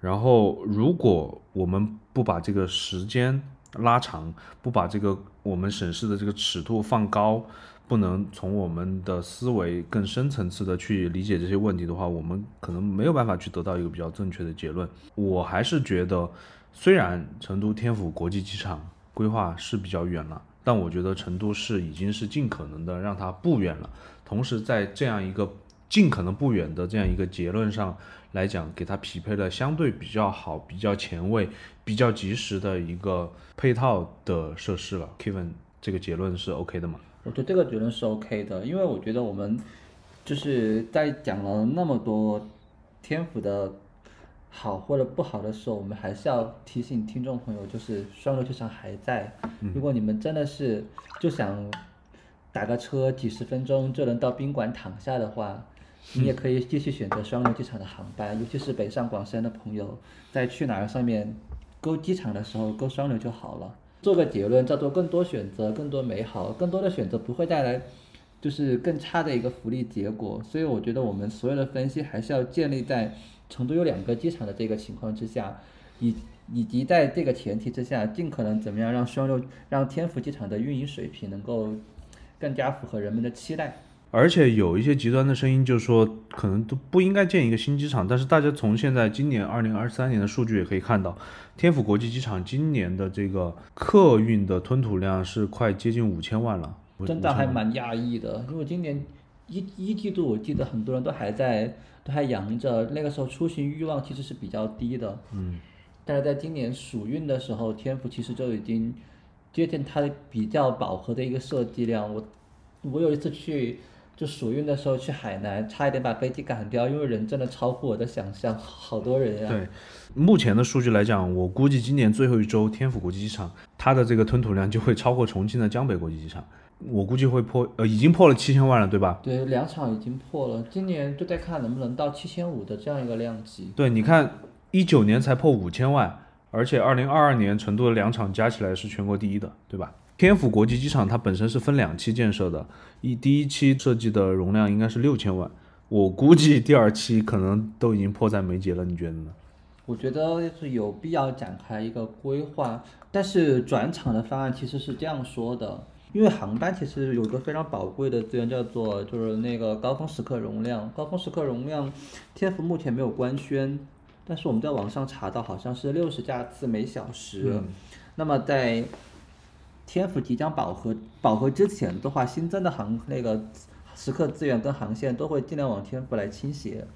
然后如果我们不把这个时间。拉长，不把这个我们审视的这个尺度放高，不能从我们的思维更深层次的去理解这些问题的话，我们可能没有办法去得到一个比较正确的结论。我还是觉得，虽然成都天府国际机场规划是比较远了，但我觉得成都市已经是尽可能的让它不远了。同时，在这样一个尽可能不远的这样一个结论上。来讲，给它匹配了相对比较好、比较前卫、比较及时的一个配套的设施了。Kevin，这个结论是 OK 的吗？我觉得这个结论是 OK 的，因为我觉得我们就是在讲了那么多天府的好或者不好的时候，我们还是要提醒听众朋友，就是双流机场还在。如果你们真的是就想打个车几十分钟就能到宾馆躺下的话。你也可以继续选择双流机场的航班，尤其是北上广深的朋友，在去哪儿上面勾机场的时候勾双流就好了。做个结论叫做更多选择，更多美好，更多的选择不会带来就是更差的一个福利结果。所以我觉得我们所有的分析还是要建立在成都有两个机场的这个情况之下，以以及在这个前提之下，尽可能怎么样让双流让天府机场的运营水平能够更加符合人们的期待。而且有一些极端的声音，就是说可能都不应该建一个新机场。但是大家从现在今年二零二三年的数据也可以看到，天府国际机场今年的这个客运的吞吐量是快接近五千万了，真的还蛮压抑的。因为今年一一季度，我记得很多人都还在都还扬着，那个时候出行欲望其实是比较低的。嗯。但是在今年暑运的时候，天府其实就已经接近它的比较饱和的一个设计量。我我有一次去。就暑运的时候去海南，差一点把飞机赶掉，因为人真的超乎我的想象，好多人呀。对，目前的数据来讲，我估计今年最后一周天府国际机场它的这个吞吐量就会超过重庆的江北国际机场，我估计会破，呃，已经破了七千万了，对吧？对，两场已经破了，今年就在看能不能到七千五的这样一个量级。对，你看一九年才破五千万，而且二零二二年成都的两场加起来是全国第一的，对吧？天府国际机场它本身是分两期建设的，一第一期设计的容量应该是六千万，我估计第二期可能都已经迫在眉睫了，你觉得呢？我觉得是有必要展开一个规划，但是转场的方案其实是这样说的，因为航班其实有一个非常宝贵的资源叫做就是那个高峰时刻容量，高峰时刻容量，天府目前没有官宣，但是我们在网上查到好像是六十架次每小时，那么在。天府即将饱和，饱和之前的话，新增的航那个时刻资源跟航线都会尽量往天府来倾斜。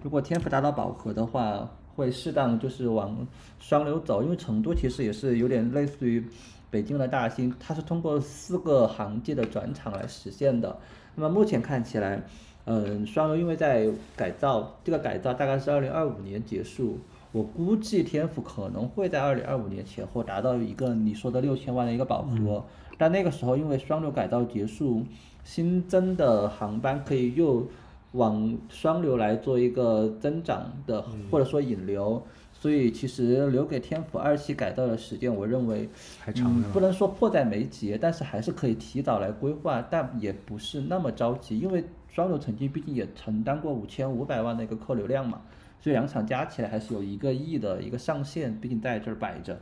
如果天府达到饱和的话，会适当就是往双流走，因为成都其实也是有点类似于北京的大兴，它是通过四个航季的转场来实现的。那么目前看起来，嗯，双流因为在改造，这个改造大概是二零二五年结束。我估计天府可能会在二零二五年前后达到一个你说的六千万的一个饱和，但那个时候因为双流改造结束，新增的航班可以又往双流来做一个增长的或者说引流，所以其实留给天府二期改造的时间，我认为还长不能说迫在眉睫，但是还是可以提早来规划，但也不是那么着急，因为双流曾经毕竟也承担过五千五百万的一个客流量嘛。这两场加起来还是有一个亿的一个上限，毕竟在这儿摆着。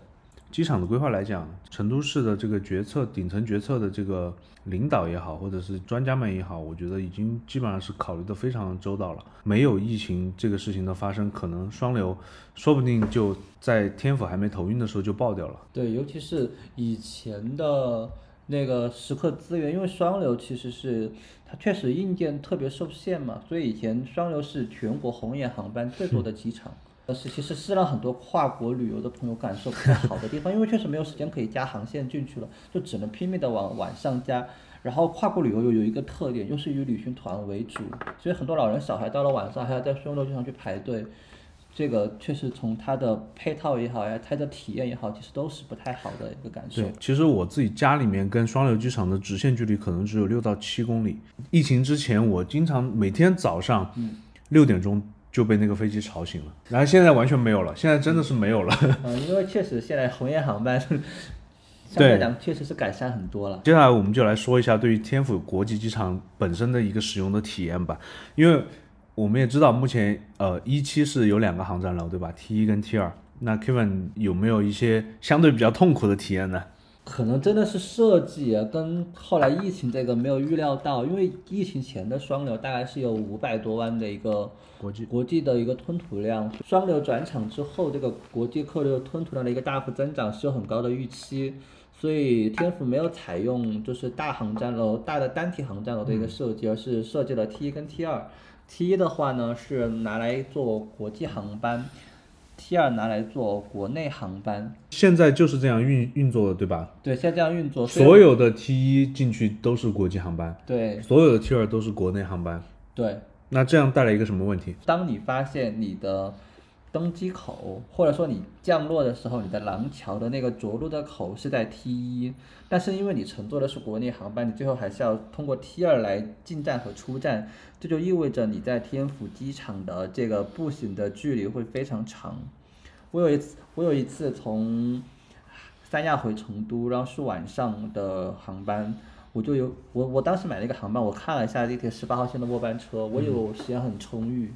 机场的规划来讲，成都市的这个决策顶层决策的这个领导也好，或者是专家们也好，我觉得已经基本上是考虑的非常周到了。没有疫情这个事情的发生，可能双流说不定就在天府还没投运的时候就爆掉了。对，尤其是以前的。那个时刻资源，因为双流其实是它确实硬件特别受限嘛，所以以前双流是全国红眼航班最多的机场，但是其实是让很多跨国旅游的朋友感受不太好的地方，因为确实没有时间可以加航线进去了，就只能拼命的往晚上加。然后跨国旅游又有一个特点，又是以旅行团为主，所以很多老人小孩到了晚上还要在双流机场去排队。这个确实从它的配套也好呀，它的体验也好，其实都是不太好的一个感受。对，其实我自己家里面跟双流机场的直线距离可能只有六到七公里。疫情之前，我经常每天早上六点钟就被那个飞机吵醒了，然后现在完全没有了，现在真的是没有了。嗯，因为确实现在红眼航班 相对来讲确实是改善很多了。接下来我们就来说一下对于天府国际机场本身的一个使用的体验吧，因为。我们也知道，目前呃一期是有两个航站楼，对吧？T 一跟 T 二。那 Kevin 有没有一些相对比较痛苦的体验呢？可能真的是设计啊，跟后来疫情这个没有预料到，因为疫情前的双流大概是有五百多万的一个国际国际的一个吞吐量，双流转场之后，这个国际客流吞吐量的一个大幅增长是有很高的预期，所以天府没有采用就是大航站楼、大的单体航站楼的一个设计，而是设计了 T 一跟 T 二。T 一的话呢是拿来做国际航班，T 二拿来做国内航班。现在就是这样运运作的，对吧？对，现在这样运作。所有的 T 一进去都是国际航班，对。所有的 T 二都是国内航班，对。那这样带来一个什么问题？当你发现你的。登机口，或者说你降落的时候，你的廊桥的那个着陆的口是在 T 一，但是因为你乘坐的是国内航班，你最后还是要通过 T 二来进站和出站，这就意味着你在天府机场的这个步行的距离会非常长。我有一次，我有一次从三亚回成都，然后是晚上的航班，我就有我我当时买了一个航班，我看了一下地铁十八号线的末班车，我以为我时间很充裕，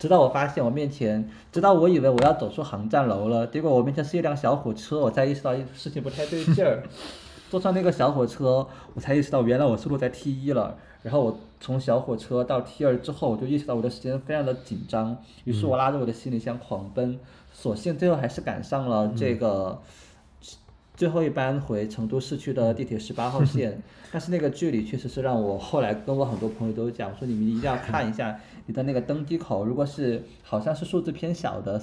直到我发现我面前，直到我以为我要走出航站楼了，结果我面前是一辆小火车，我才意识到事情不太对劲儿。坐上那个小火车，我才意识到原来我速度在 T 一了。然后我从小火车到 T 二之后，我就意识到我的时间非常的紧张，于是我拉着我的行李箱狂奔，所幸最后还是赶上了这个最后一班回成都市区的地铁十八号线。但是那个距离确实是让我后来跟我很多朋友都讲说，你们一定要看一下你的那个登机口，如果是好像是数字偏小的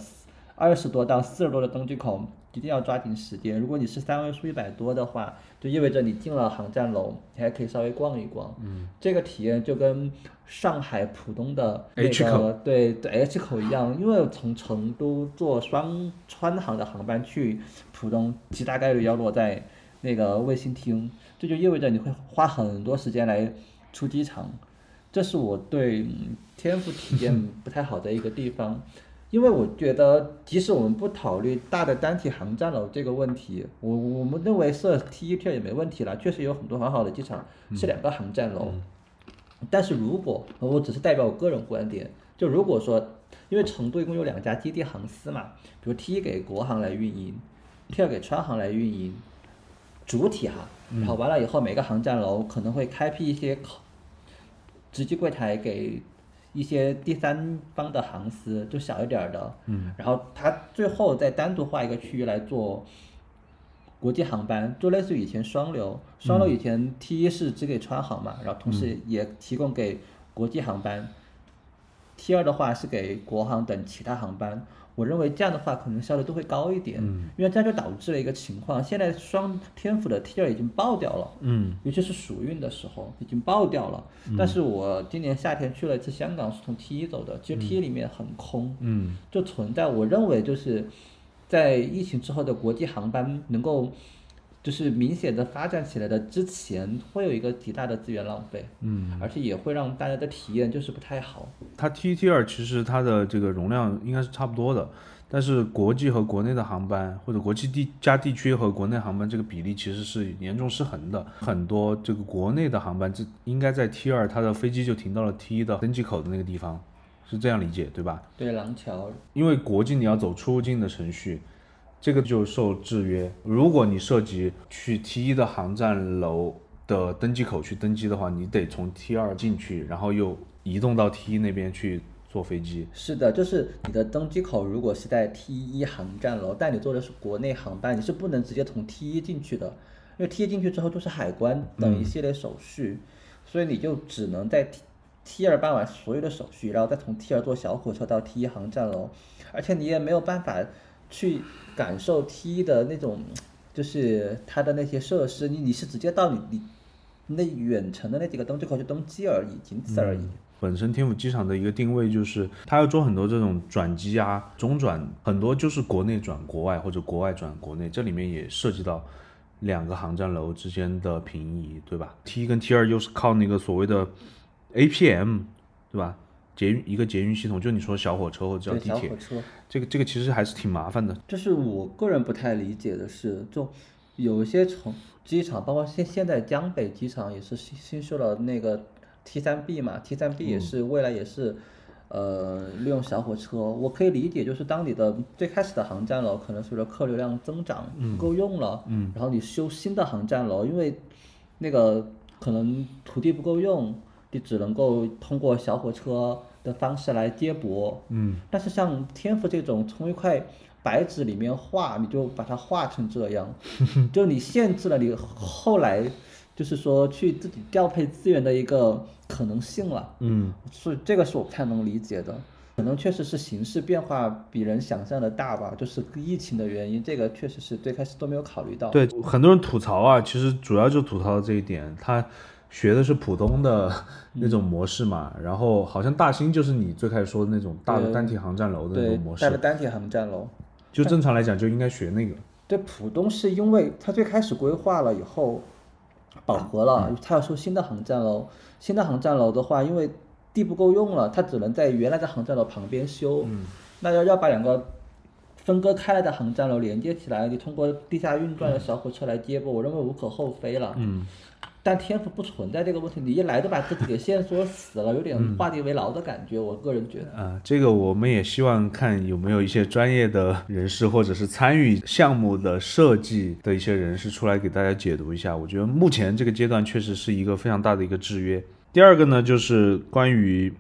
二十多到四十多的登机口。一定要抓紧时间。如果你是三位数一百多的话，就意味着你进了航站楼，你还可以稍微逛一逛。嗯，这个体验就跟上海浦东的那 H 口对对 H 口一样，因为从成都坐双川航的航班去浦东，极大概率要落在那个卫星厅，这就意味着你会花很多时间来出机场。这是我对嗯天府体验 不太好的一个地方。因为我觉得，即使我们不考虑大的单体航站楼这个问题，我我们认为设 T 一二也没问题了。确实有很多很好的机场是两个航站楼，但是如果我只是代表我个人观点，就如果说，因为成都一共有两家基地航司嘛，比如 T 一给国航来运营，T 二给川航来运营，主体哈，然后完了以后每个航站楼可能会开辟一些口值机柜台给。一些第三方的航司就小一点儿的，嗯，然后它最后再单独划一个区域来做国际航班，就类似于以前双流，双流以前 T 一是只给川航嘛，然后同时也提供给国际航班，T 二的话是给国航等其他航班。我认为这样的话可能效率都会高一点，嗯，因为这样就导致了一个情况，现在双天府的 T 二已经爆掉了，嗯，尤其是暑运的时候已经爆掉了。但是我今年夏天去了一次香港，是从 T 一走的，其实 T 一里面很空，嗯，就存在我认为就是在疫情之后的国际航班能够就是明显的发展起来的之前，会有一个极大的资源浪费，嗯，而且也会让大家的体验就是不太好。它 T 1 T 二其实它的这个容量应该是差不多的，但是国际和国内的航班或者国际地加地区和国内航班这个比例其实是严重失衡的。很多这个国内的航班，这应该在 T 二它的飞机就停到了 T 一的登机口的那个地方，是这样理解对吧？对，廊桥，因为国际你要走出入境的程序，这个就受制约。如果你涉及去 T 一的航站楼的登机口去登机的话，你得从 T 二进去，然后又移动到 T 一那边去坐飞机。是的，就是你的登机口如果是在 T 一航站楼，但你坐的是国内航班，你是不能直接从 T 一进去的，因为 T 一进去之后就是海关等一系列手续，所以你就只能在 T T 二办完所有的手续，然后再从 T 二坐小火车到 T 一航站楼，而且你也没有办法去感受 T 一的那种，就是它的那些设施，你你是直接到你你那远程的那几个登机口去登机而已，仅此而已。本身天府机场的一个定位就是，它要做很多这种转机啊、中转，很多就是国内转国外或者国外转国内，这里面也涉及到两个航站楼之间的平移，对吧？T 一跟 T 二又是靠那个所谓的 APM，对吧？捷运一个捷运系统，就你说小火车或者叫，地铁。这个这个其实还是挺麻烦的。就是我个人不太理解的是，就有一些从机场，包括现现在江北机场也是新新修了那个 T 三 B 嘛，T 三 B 也是未来也是，呃，利用小火车。我可以理解，就是当你的最开始的航站楼可能随着客流量增长不够用了，嗯然后你修新的航站楼，因为那个可能土地不够用，你只能够通过小火车的方式来接驳，嗯，但是像天赋这种从一块白纸里面画，你就把它画成这样，就你限制了你后来就是说去自己调配资源的一个可能性了。嗯，所以这个是我不太能理解的。可能确实是形势变化比人想象的大吧，就是疫情的原因，这个确实是最开始都没有考虑到。对，很多人吐槽啊，其实主要就吐槽这一点，他学的是浦东的那种模式嘛，然后好像大兴就是你最开始说的那种大的单体航站楼的那种模，式，大的单体航站楼。就正常来讲就应该学那个。对，浦东是因为它最开始规划了以后饱和了，它要修新的航站楼。新的航站楼的话，因为地不够用了，它只能在原来的航站楼旁边修。嗯，那要要把两个分割开来的航站楼连接起来，你通过地下运转的小火车来接驳，我认为无可厚非了。嗯，但天赋不存在这个问题，你一来就把自己给限缩死了，有点画地为牢的感觉。我个人觉得，啊，这个我们也希望看有没有一些专业的人士，或者是参与项目的设计的一些人士出来给大家解读一下。我觉得目前这个阶段确实是一个非常大的一个制约。第二个呢，就是关于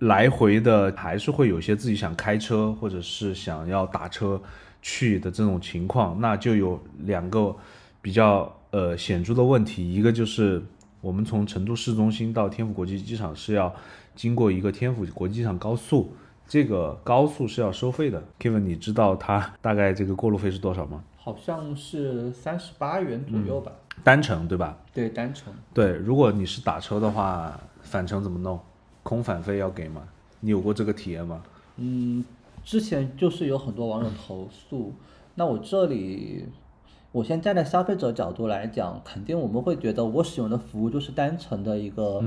来回的，还是会有些自己想开车或者是想要打车去的这种情况，那就有两个比较。呃，显著的问题，一个就是我们从成都市中心到天府国际机场是要经过一个天府国际机场高速，这个高速是要收费的。Kevin，你知道它大概这个过路费是多少吗？好像是三十八元左右吧。单程对吧？对，单程。对，如果你是打车的话，返程怎么弄？空返费要给吗？你有过这个体验吗？嗯，之前就是有很多网友投诉，那我这里。我先站在消费者角度来讲，肯定我们会觉得我使用的服务就是单程的一个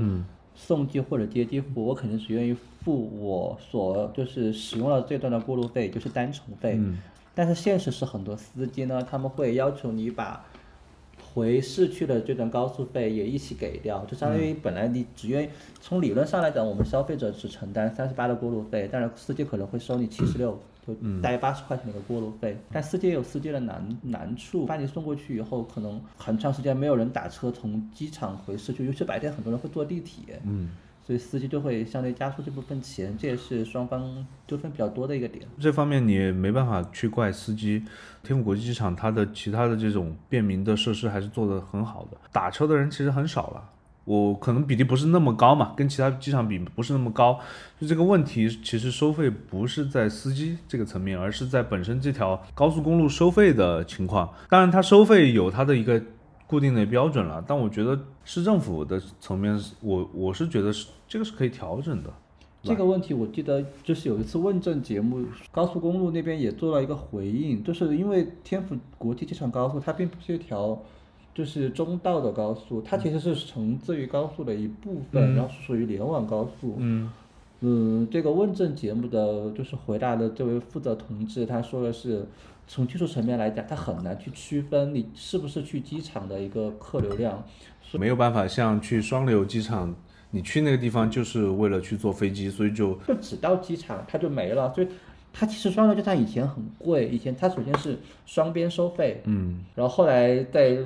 送机或者接机服务，我肯定是愿意付我所就是使用了这段的过路费，就是单程费。但是现实是很多司机呢，他们会要求你把回市区的这段高速费也一起给掉，就相当于本来你只愿意从理论上来讲，我们消费者只承担三十八的过路费，但是司机可能会收你七十六。就大约八十块钱的一个过路费，但司机也有司机的难难处，把你送过去以后，可能很长时间没有人打车从机场回市区，尤其白天很多人会坐地铁，嗯，所以司机就会相对加收这部分钱，这也是双方纠纷比较多的一个点。这方面你也没办法去怪司机，天府国际机场它的其他的这种便民的设施还是做得很好的，打车的人其实很少了。我可能比例不是那么高嘛，跟其他机场比不是那么高，就这个问题其实收费不是在司机这个层面，而是在本身这条高速公路收费的情况。当然，它收费有它的一个固定的标准了，但我觉得市政府的层面，我我是觉得是这个是可以调整的。这个问题我记得就是有一次问政节目，高速公路那边也做了一个回应，就是因为天府国际机场高速它并不是一条。就是中道的高速，它其实是承自于高速的一部分，然后是属于联网高速。嗯，嗯，这个问政节目的就是回答的这位负责同志，他说的是，从技术层面来讲，他很难去区分你是不是去机场的一个客流量，没有办法像去双流机场，你去那个地方就是为了去坐飞机，所以就就只到机场它就没了，所以它其实双流机场以前很贵，以前它首先是双边收费，嗯，然后后来在。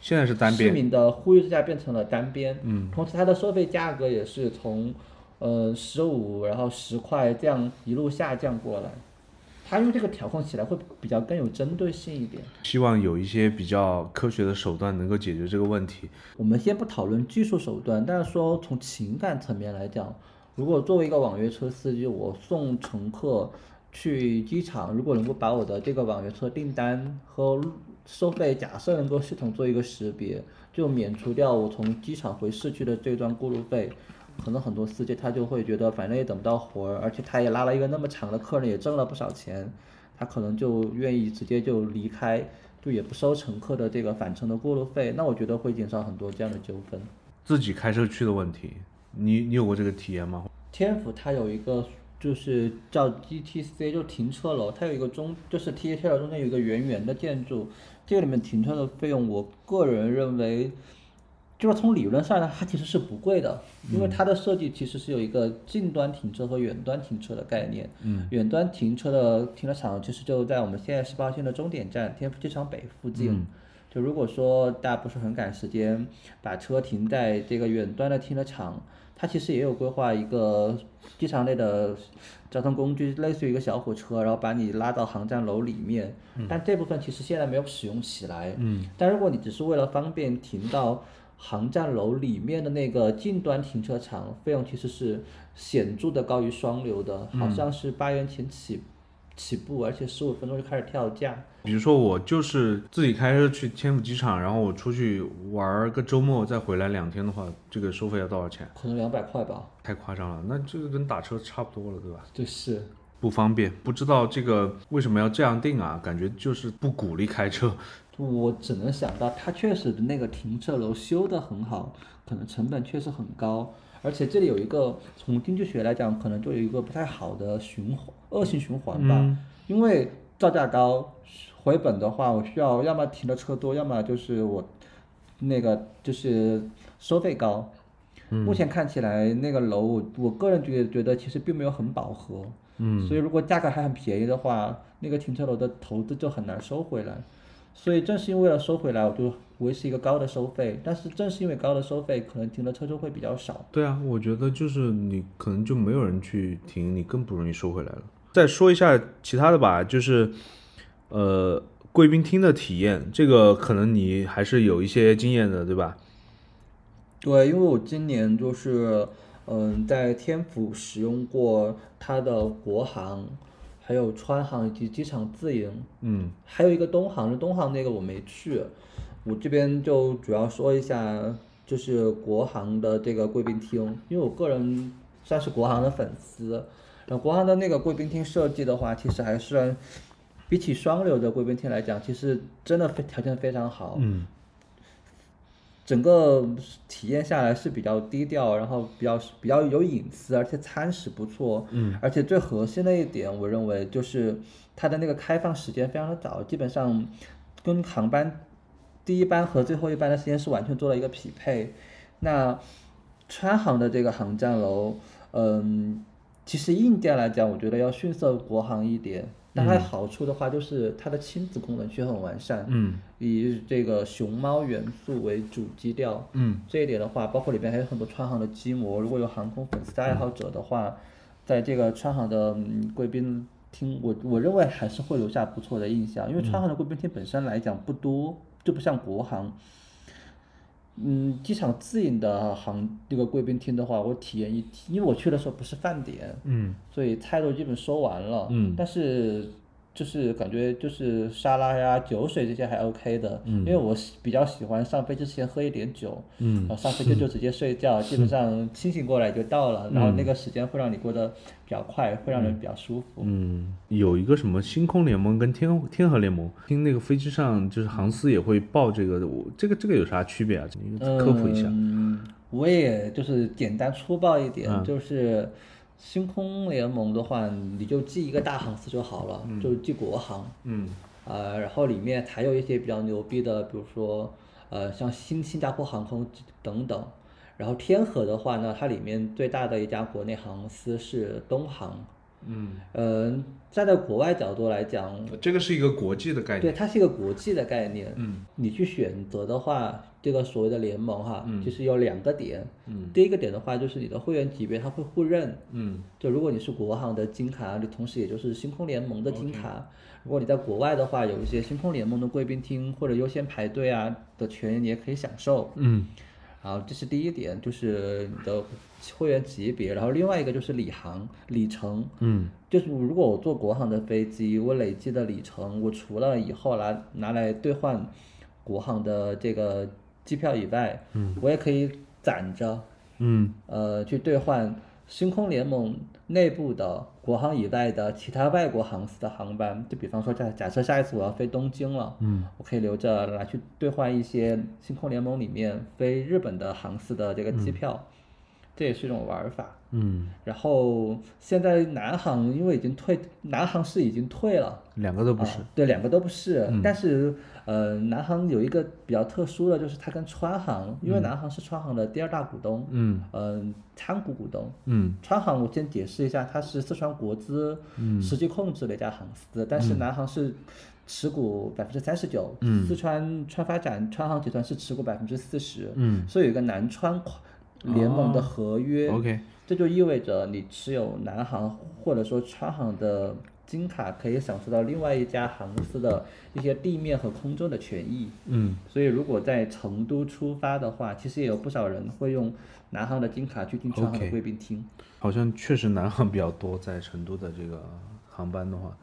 现在是单边，市民的呼吁之下变成了单边，嗯，同时它的收费价格也是从，呃十五，然后十块这样一路下降过来，它用这个调控起来会比较更有针对性一点。希望有一些比较科学的手段能够解决这个问题。我们先不讨论技术手段，但是说从情感层面来讲，如果作为一个网约车司机，我送乘客去机场，如果能够把我的这个网约车订单和收费假设能够系统做一个识别，就免除掉我从机场回市区的这段过路费，可能很多司机他就会觉得反正也等不到活儿，而且他也拉了一个那么长的客人，也挣了不少钱，他可能就愿意直接就离开，就也不收乘客的这个返程的过路费。那我觉得会减少很多这样的纠纷。自己开车去的问题，你你有过这个体验吗？天府它有一个。就是叫 GTC，就停车楼，它有一个中，就是 T T L 中间有一个圆圆的建筑，这个里面停车的费用，我个人认为，就是从理论上呢，它其实是不贵的，因为它的设计其实是有一个近端停车和远端停车的概念。嗯。远端停车的停车场其实就在我们现在十八线的终点站天府机场北附近。嗯。就如果说大家不是很赶时间，把车停在这个远端的停车场。它其实也有规划一个机场内的交通工具，类似于一个小火车，然后把你拉到航站楼里面。但这部分其实现在没有使用起来。嗯。但如果你只是为了方便停到航站楼里面的那个近端停车场，费用其实是显著的高于双流的，好像是八元钱起。起步，而且十五分钟就开始跳价。比如说，我就是自己开车去天府机场，然后我出去玩个周末，再回来两天的话，这个收费要多少钱？可能两百块吧。太夸张了，那这个跟打车差不多了，对吧？对，是不方便。不知道这个为什么要这样定啊？感觉就是不鼓励开车。我只能想到，它确实的那个停车楼修得很好，可能成本确实很高。而且这里有一个从经济学来讲，可能就有一个不太好的循环，恶性循环吧。因为造价高，回本的话，我需要要么停的车多，要么就是我那个就是收费高。目前看起来那个楼，我我个人觉得觉得其实并没有很饱和。嗯，所以如果价格还很便宜的话，那个停车楼的投资就很难收回来。所以正是因为了收回来，我就维持一个高的收费。但是正是因为高的收费，可能停的车就会比较少。对啊，我觉得就是你可能就没有人去停，你更不容易收回来了。再说一下其他的吧，就是呃贵宾厅的体验，这个可能你还是有一些经验的，对吧？对，因为我今年就是嗯在天府使用过它的国航，还有川航以及机场自营，嗯。还有一个东航，东航那个我没去，我这边就主要说一下，就是国航的这个贵宾厅，因为我个人算是国航的粉丝，然后国航的那个贵宾厅设计的话，其实还是比起双流的贵宾厅来讲，其实真的非条件非常好，嗯整个体验下来是比较低调，然后比较比较有隐私，而且餐食不错。嗯，而且最核心的一点，我认为就是它的那个开放时间非常的早，基本上跟航班第一班和最后一班的时间是完全做了一个匹配。那川航的这个航站楼，嗯，其实硬件来讲，我觉得要逊色国航一点。但它好处的话，就是它的亲子功能却很完善。嗯以这个熊猫元素为主基调，嗯这一点的话，包括里边还有很多川航的机模，如果有航空粉丝的爱好者的话，在这个川航的嗯贵宾厅，我我认为还是会留下不错的印象，因为川航的贵宾厅本身来讲不多，就不像国航。嗯，机场自营的航这个贵宾厅的话，我体验一，因为我去的时候不是饭点，嗯所以菜都基本收完了。嗯但是就是感觉就是沙拉呀、酒水这些还 OK 的，嗯因为我比较喜欢上飞机之前喝一点酒，嗯然后上飞机就直接睡觉，基本上清醒过来就到了，然后那个时间会让你过得比较快，会让人比较舒服。嗯，有一个什么星空联盟跟天天河联盟，听那个飞机上就是航司也会报这个，我这个这个有啥区别啊？你科普一下。嗯，我也就是简单粗暴一点，嗯就是星空联盟的话，你就记一个大航司就好了，就记国航。嗯呃，然后里面还有一些比较牛逼的，比如说呃像新新加坡航空等等。然后天河的话呢，它里面最大的一家国内航司是东航。嗯，嗯、站在国外角度来讲，这个是一个国际的概念。对，它是一个国际的概念。嗯，你去选择的话，这个所谓的联盟哈，就是有两个点。嗯，第一个点的话，就是你的会员级别它会互认。嗯就如果你是国行的金卡，你同时也就是星空联盟的金卡。如果你在国外的话，有一些星空联盟的贵宾厅或者优先排队啊的权益，你也可以享受。嗯好，这是第一点，就是你的会员级别。然后另外一个就是里航里程。嗯就是如果我坐国航的飞机，我累积的里程，我除了以后拿拿来兑换国航的这个机票以外，嗯，我也可以攒着，嗯呃，去兑换星空联盟内部的国航以外的其他外国航司的航班。就比方说，假假设下一次我要飞东京了，嗯，我可以留着来去兑换一些星空联盟里面飞日本的航司的这个机票，这也是一种玩法。嗯，然后现在南航因为已经退，南航是已经退了，两个都不是。啊对，两个都不是。但是呃，南航有一个比较特殊的，就是它跟川航，因为南航是川航的第二大股东，嗯嗯、参股股东。嗯川航我先解释一下，它是四川国资实际控制的一家航司，但是南航是持股百分之三十九，四川川发展川航集团是持股百分之四十，嗯所以有一个南川联盟的合约。，OK。这就意味着你持有南航或者说川航的金卡，可以享受到另外一家航司的一些地面和空中的权益。嗯所以如果在成都出发的话，其实也有不少人会用南航的金卡去进川航的 OK 贵宾厅。好像确实南航比较多，在成都的这个航班的话。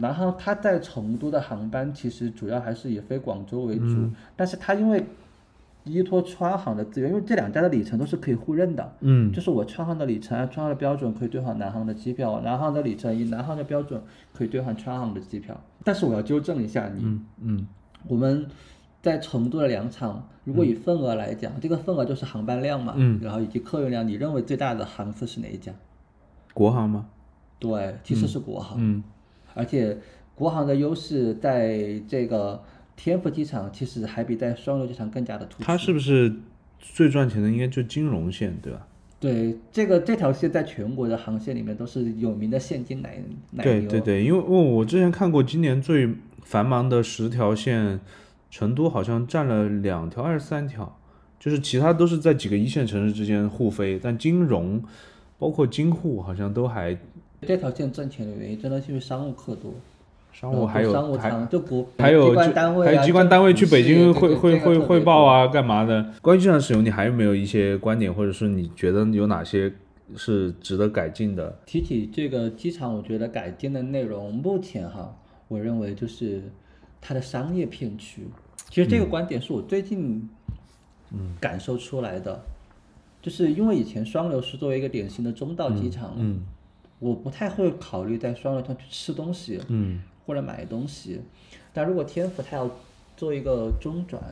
南航它在成都的航班其实主要还是以飞广州为主，但是它因为依托川航的资源，因为这两家的里程都是可以互认的。嗯就是我川航的里程按川航的标准可以兑换南航的机票，南航的里程以南航的标准可以兑换川航的机票。但是我要纠正一下你，嗯嗯我们在成都的两场，如果以份额来讲，这个份额就是航班量嘛，嗯然后以及客运量，你认为最大的航次是哪一家？国航吗？对，其实是国航，嗯而且国航的优势在这个天府机场其实还比在双流机场更加的突出。它是不是最赚钱的？应该就金融线，对吧？对，这个这条线在全国的航线里面都是有名的现金奶奶牛。对对对，因为我我之前看过今年最繁忙的十条线，成都好像占了两条还是三条，就是其他都是在几个一线城市之间互飞，但金融包括京沪好像都还这条线挣钱的原因，真的是因为商务客多。商务还有还商务舱，就国还有机关单位啊，还有机关单位去北京汇汇汇汇报啊。啊，干嘛的？关于机场使用，你还有没有一些观点，或者是你觉得有哪些是值得改进的？提起这个机场，我觉得改进的内容，目前哈，我认为就是它的商业片区。其实这个观点是我最近嗯感受出来的，就是因为以前双流是作为一个典型的中道机场，嗯我不太会考虑在双流上去吃东西，嗯或者买东西。但如果天府它要做一个中转，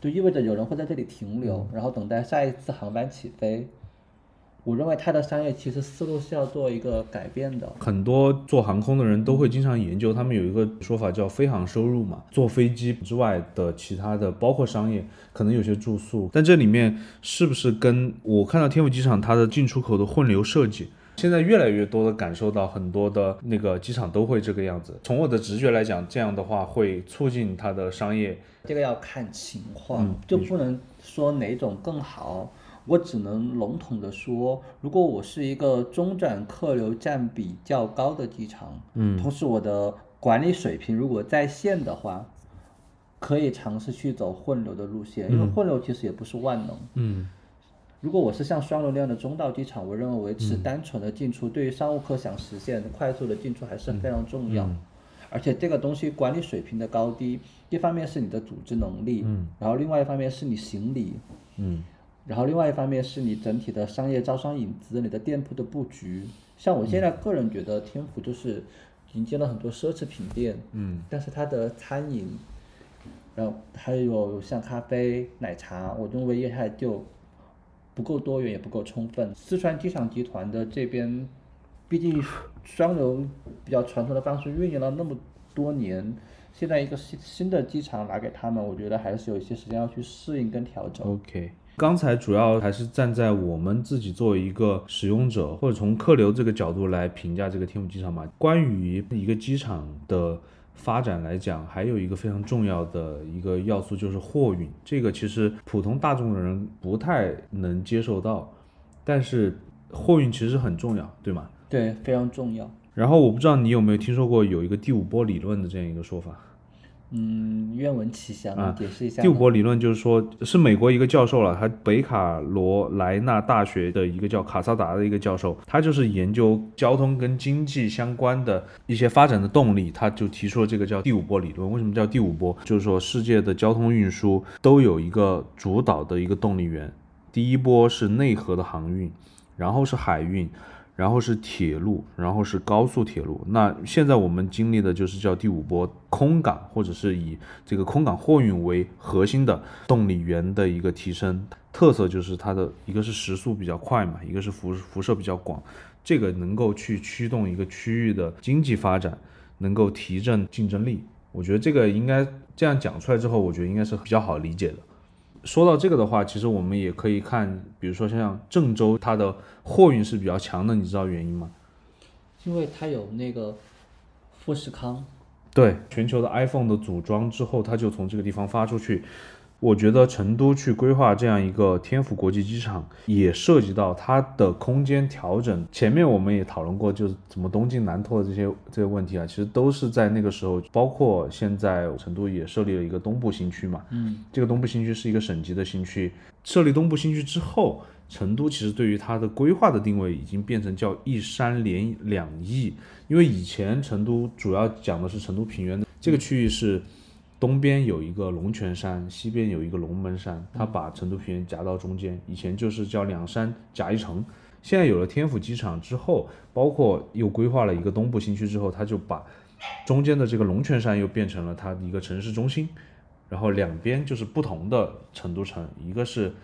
就意味着有人会在这里停留，然后等待下一次航班起飞。我认为它的商业其实思路是要做一个改变的。很多做航空的人都会经常研究，他们有一个说法叫飞航收入嘛，坐飞机之外的其他的，包括商业，可能有些住宿，但这里面是不是跟我看到天府机场它的进出口的混流设计？现在越来越多的感受到很多的那个机场都会这个样子。从我的直觉来讲，这样的话会促进它的商业。这个要看情况，嗯就不能说哪种更好。我只能笼统的说，如果我是一个中转客流占比较高的机场，嗯同时我的管理水平如果在线的话，可以尝试去走混流的路线，因为混流其实也不是万能。嗯如果我是像双流那样的中道机场，我认为维持单纯的进出，对于商务客想实现快速的进出还是非常重要。而且这个东西管理水平的高低，一方面是你的组织能力，嗯然后另外一方面是你行李，嗯然后另外一方面是你整体的商业招商引资，你的店铺的布局。像我现在个人觉得天府就是引进了很多奢侈品店，嗯但是它的餐饮，然后还有像咖啡、奶茶，我认为业态就不够多元，也不够充分。四川机场集团的这边，毕竟双流比较传统的方式运营了那么多年，现在一个新新的机场拿给他们，我觉得还是有一些时间要去适应跟调整。，OK。刚才主要还是站在我们自己作为一个使用者，或者从客流这个角度来评价这个天府机场嘛。关于一个机场的发展来讲，还有一个非常重要的一个要素就是货运。这个其实普通大众的人不太能接受到，但是货运其实很重要，对吗？对，非常重要。然后我不知道你有没有听说过有一个第五波理论的这样一个说法。嗯，愿闻其详，解释一下。第五波理论就是说，是美国一个教授了，他北卡罗来纳大学的一个叫卡萨达的一个教授，他就是研究交通跟经济相关的一些发展的动力，他就提出了这个叫第五波理论。为什么叫第五波？就是说世界的交通运输都有一个主导的一个动力源，第一波是内河的航运，然后是海运。然后是铁路，然后是高速铁路。那现在我们经历的就是叫第五波空港，或者是以这个空港货运为核心的动力源的一个提升。特色就是它的一个是时速比较快嘛，一个是辐辐射比较广，这个能够去驱动一个区域的经济发展，能够提振竞争力。我觉得这个应该这样讲出来之后，我觉得应该是比较好理解的。说到这个的话，其实我们也可以看，比如说像郑州，它的货运是比较强的，你知道原因吗？因为它有那个富士康，对，全球的 iPhone 的组装之后，它就从这个地方发出去。我觉得成都去规划这样一个天府国际机场，也涉及到它的空间调整。前面我们也讨论过，就是怎么东进南拓的这些这些问题啊，其实都是在那个时候，包括现在成都也设立了一个东部新区嘛。嗯，这个东部新区是一个省级的新区，设立东部新区之后，成都其实对于它的规划的定位已经变成叫一山连两翼，因为以前成都主要讲的是成都平原的这个区域是。东边有一个龙泉山，西边有一个龙门山，它把成都平原夹到中间。以前就是叫两山夹一城，现在有了天府机场之后，包括又规划了一个东部新区之后，它就把中间的这个龙泉山又变成了它的一个城市中心。然后两边就是不同的成都城，一个是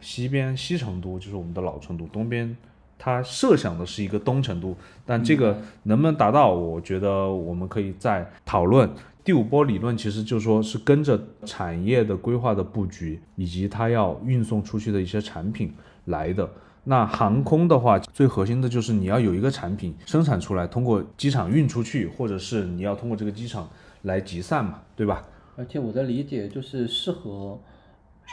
西边西成都，就是我们的老成都；东边它设想的是一个东成都，但这个能不能达到，我觉得我们可以再讨论。第五波理论其实就说是跟着产业的规划的布局，以及它要运送出去的一些产品来的。那航空的话，最核心的就是你要有一个产品生产出来，通过机场运出去，或者是你要通过这个机场来集散嘛，对吧？而且我的理解就是适合。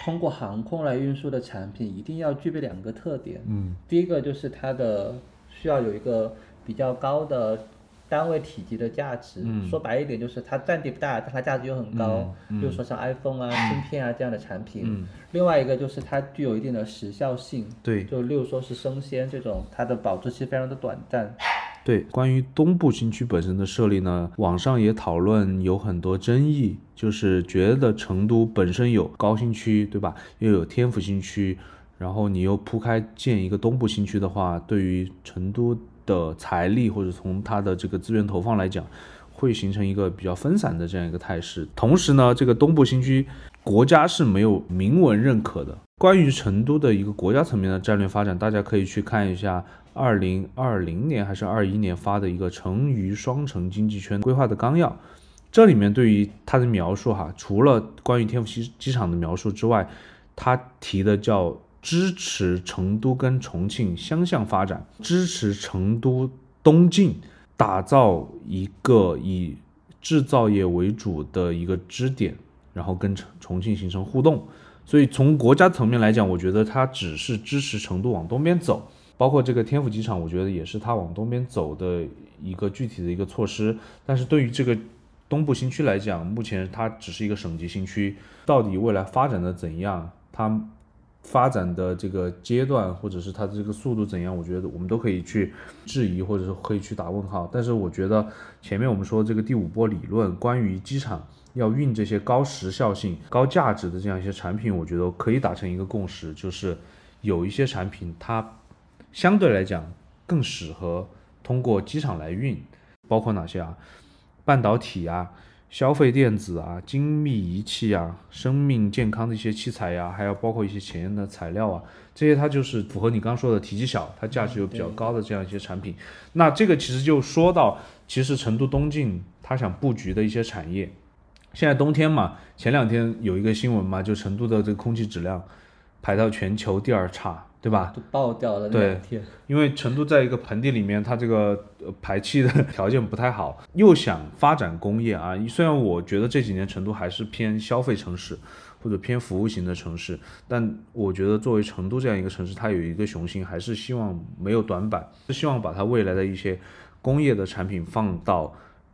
通过航空来运输的产品一定要具备两个特点。嗯，第一个就是它的需要有一个比较高的单位体积的价值。嗯，说白一点就是它占地不大，但它价值又很高。嗯，比如说像 iPhone 啊、芯片啊这样的产品。嗯，另外一个就是它具有一定的时效性。对，就例如说是生鲜这种，它的保质期非常的短暂。对，关于东部新区本身的设立呢，网上也讨论有很多争议，就是觉得成都本身有高新区，对吧？又有天府新区，然后你又铺开建一个东部新区的话，对于成都的财力或者从它的这个资源投放来讲，会形成一个比较分散的这样一个态势。同时呢，这个东部新区国家是没有明文认可的。关于成都的一个国家层面的战略发展，大家可以去看一下。二零二零年还是二一年发的一个成渝双城经济圈规划的纲要，这里面对于它的描述哈，除了关于天府机机场的描述之外，它提的叫支持成都跟重庆相向发展，支持成都东进，打造一个以制造业为主的一个支点，然后跟重重庆形成互动。所以从国家层面来讲，我觉得它只是支持成都往东边走。包括这个天府机场，我觉得也是它往东边走的一个具体的一个措施。但是对于这个东部新区来讲，目前它只是一个省级新区，到底未来发展的怎样，它发展的这个阶段或者是它的这个速度怎样，我觉得我们都可以去质疑，或者是可以去打问号。但是我觉得前面我们说这个第五波理论，关于机场要运这些高时效性、高价值的这样一些产品，我觉得可以达成一个共识，就是有一些产品它。相对来讲，更适合通过机场来运，包括哪些啊？半导体啊，消费电子啊，精密仪器啊，生命健康的一些器材呀，还有包括一些前沿的材料啊，这些它就是符合你刚说的体积小，它价值又比较高的这样一些产品。那这个其实就说到，其实成都东进它想布局的一些产业。现在冬天嘛，前两天有一个新闻嘛，就成都的这个空气质量排到全球第二差。对吧？都爆掉了那两天。因为成都在一个盆地里面，它这个排气的条件不太好，又想发展工业啊。虽然我觉得这几年成都还是偏消费城市或者偏服务型的城市，但我觉得作为成都这样一个城市，它有一个雄心，还是希望没有短板，是希望把它未来的一些工业的产品放到。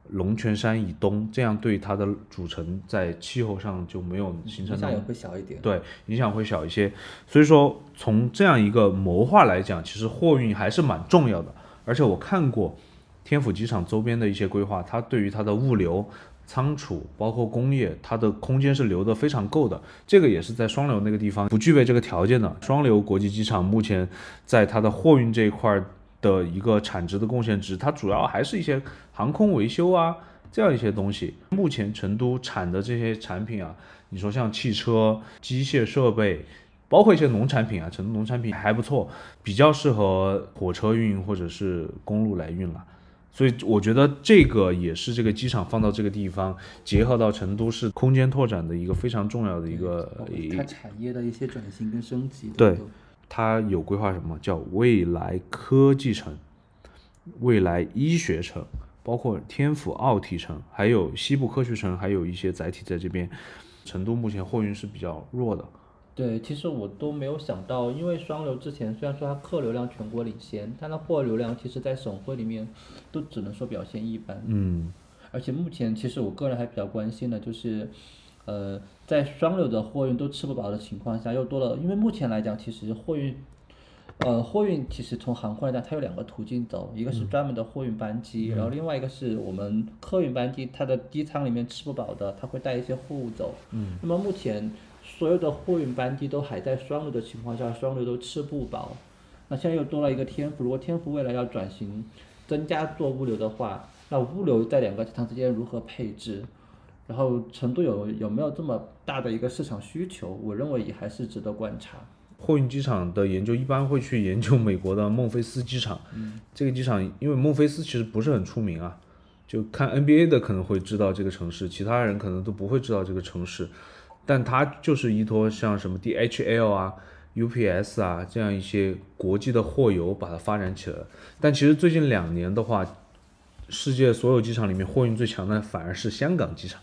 龙泉山以东，这样对它的主城在气候上就没有形成影响也会小一点。对，影响会小一些。所以说，从这样一个谋划来讲，其实货运还是蛮重要的。而且我看过天府机场周边的一些规划，它对于它的物流、仓储，包括工业，它的空间是留得非常够的。这个也是在双流那个地方不具备这个条件的。双流国际机场目前在它的货运这一块。的一个产值的贡献值，它主要还是一些航空维修啊这样一些东西。目前成都产的这些产品啊，你说像汽车、机械设备，包括一些农产品啊，成都农产品还不错，比较适合火车运或者是公路来运了。所以我觉得这个也是这个机场放到这个地方，结合到成都市空间拓展的一个非常重要的一个它产业的一些转型跟升级。对。它有规划什么叫未来科技城、未来医学城，包括天府奥体城，还有西部科学城，还有一些载体在这边。成都目前货运是比较弱的。对，其实我都没有想到，因为双流之前虽然说它客流量全国领先，但它货流量其实在省会里面都只能说表现一般。嗯。而且目前其实我个人还比较关心的就是。呃，在双流的货运都吃不饱的情况下，又多了，因为目前来讲，其实货运，呃，货运其实从航空来讲，它有两个途径走，一个是专门的货运班机，然后另外一个是我们客运班机，它的机舱里面吃不饱的，它会带一些货物走。嗯。那么目前所有的货运班机都还在双流的情况下，双流都吃不饱。那现在又多了一个天府，如果天府未来要转型，增加做物流的话，那物流在两个机场之间如何配置？然后成都有有没有这么大的一个市场需求？我认为也还是值得观察。货运机场的研究一般会去研究美国的孟菲斯机场，这个机场因为孟菲斯其实不是很出名啊，就看 NBA 的可能会知道这个城市，其他人可能都不会知道这个城市，但它就是依托像什么 DHL 啊、UPS 啊这样一些国际的货邮把它发展起来。但其实最近两年的话，世界所有机场里面货运最强的反而是香港机场，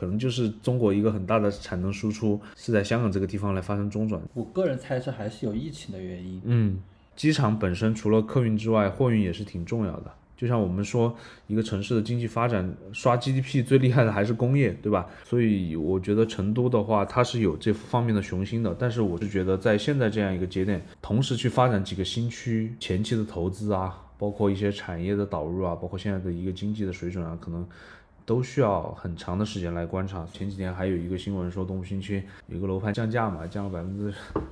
可能就是中国一个很大的产能输出是在香港这个地方来发生中转。我个人猜测还是有疫情的原因。嗯，机场本身除了客运之外，货运也是挺重要的。就像我们说，一个城市的经济发展刷 GDP 最厉害的还是工业，对吧？所以我觉得成都的话，它是有这方面的雄心的。但是我是觉得，在现在这样一个节点，同时去发展几个新区，前期的投资啊，包括一些产业的导入啊，包括现在的一个经济的水准啊，可能。都需要很长的时间来观察。前几天还有一个新闻说，东湖新区有一个楼盘降价嘛，降了百分之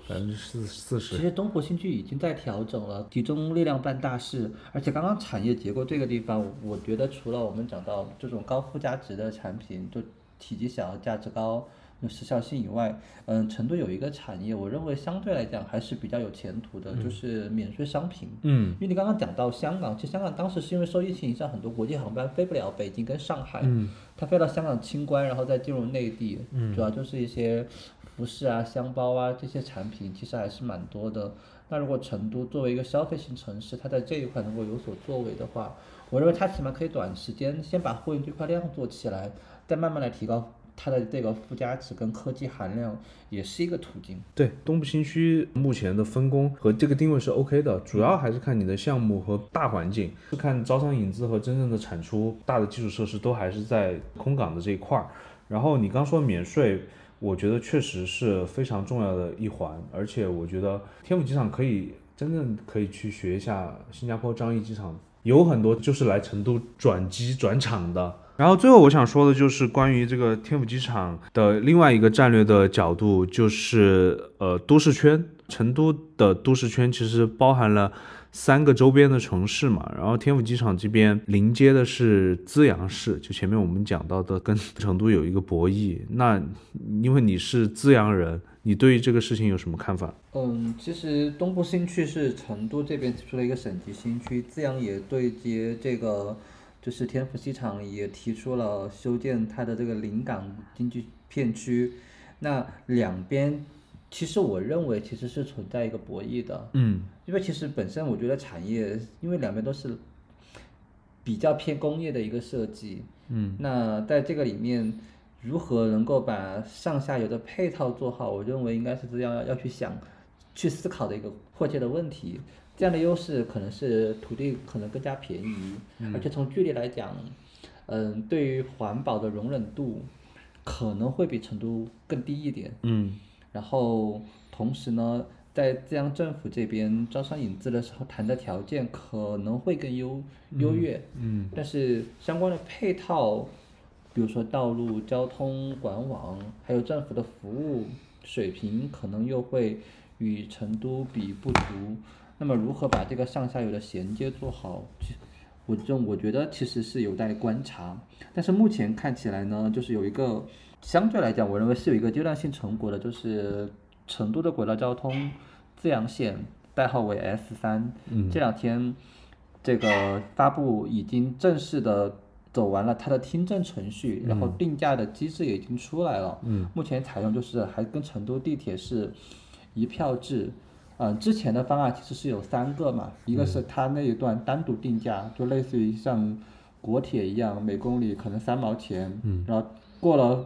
百分之四四十。其实东湖新区已经在调整了，集中力量办大事。而且刚刚产业结构这个地方，我觉得除了我们讲到这种高附加值的产品，就体积小、价值高。时效性以外，嗯，成都有一个产业，我认为相对来讲还是比较有前途的，就是免税商品。嗯，因为你刚刚讲到香港，其实香港当时是因为受疫情影响，很多国际航班飞不了北京跟上海，嗯，它飞到香港清关，然后再进入内地，嗯，主要就是一些服饰啊、箱包啊这些产品，其实还是蛮多的。那如果成都作为一个消费型城市，它在这一块能够有所作为的话，我认为它起码可以短时间先把货运这块量做起来，再慢慢来提高。它的这个附加值跟科技含量也是一个途径。对，东部新区目前的分工和这个定位是 OK 的，主要还是看你的项目和大环境，是看招商引资和真正的产出，大的基础设施都还是在空港的这一块儿。然后你刚说免税，我觉得确实是非常重要的一环，而且我觉得天府机场可以真正可以去学一下新加坡樟宜机场，有很多就是来成都转机转场的。然后最后我想说的就是关于这个天府机场的另外一个战略的角度，就是呃都市圈，成都的都市圈其实包含了三个周边的城市嘛。然后天府机场这边临接的是资阳市，就前面我们讲到的跟成都有一个博弈。那因为你是资阳人，你对于这个事情有什么看法？嗯，其实东部新区是成都这边提出了一个省级新区，资阳也对接这个。就是天府机场也提出了修建它的这个临港经济片区，那两边其实我认为其实是存在一个博弈的，嗯，因为其实本身我觉得产业，因为两边都是比较偏工业的一个设计，嗯，那在这个里面如何能够把上下游的配套做好，我认为应该是这样要去想、去思考的一个迫切的问题。这样的优势可能是土地可能更加便宜，而且从距离来讲，嗯，对于环保的容忍度可能会比成都更低一点。嗯，然后同时呢，在浙江政府这边招商引资的时候谈的条件可能会更优优越。嗯，但是相关的配套，比如说道路交通管网，还有政府的服务水平，可能又会与成都比不足。那么如何把这个上下游的衔接做好？我这我觉得其实是有待观察。但是目前看起来呢，就是有一个相对来讲，我认为是有一个阶段性成果的，就是成都的轨道交通资阳线，代号为 S 三。嗯。这两天这个发布已经正式的走完了它的听证程序，然后定价的机制也已经出来了。嗯。目前采用就是还跟成都地铁是一票制。嗯，之前的方案其实是有三个嘛，一个是它那一段单独定价，就类似于像国铁一样，每公里可能三毛钱，嗯，然后过了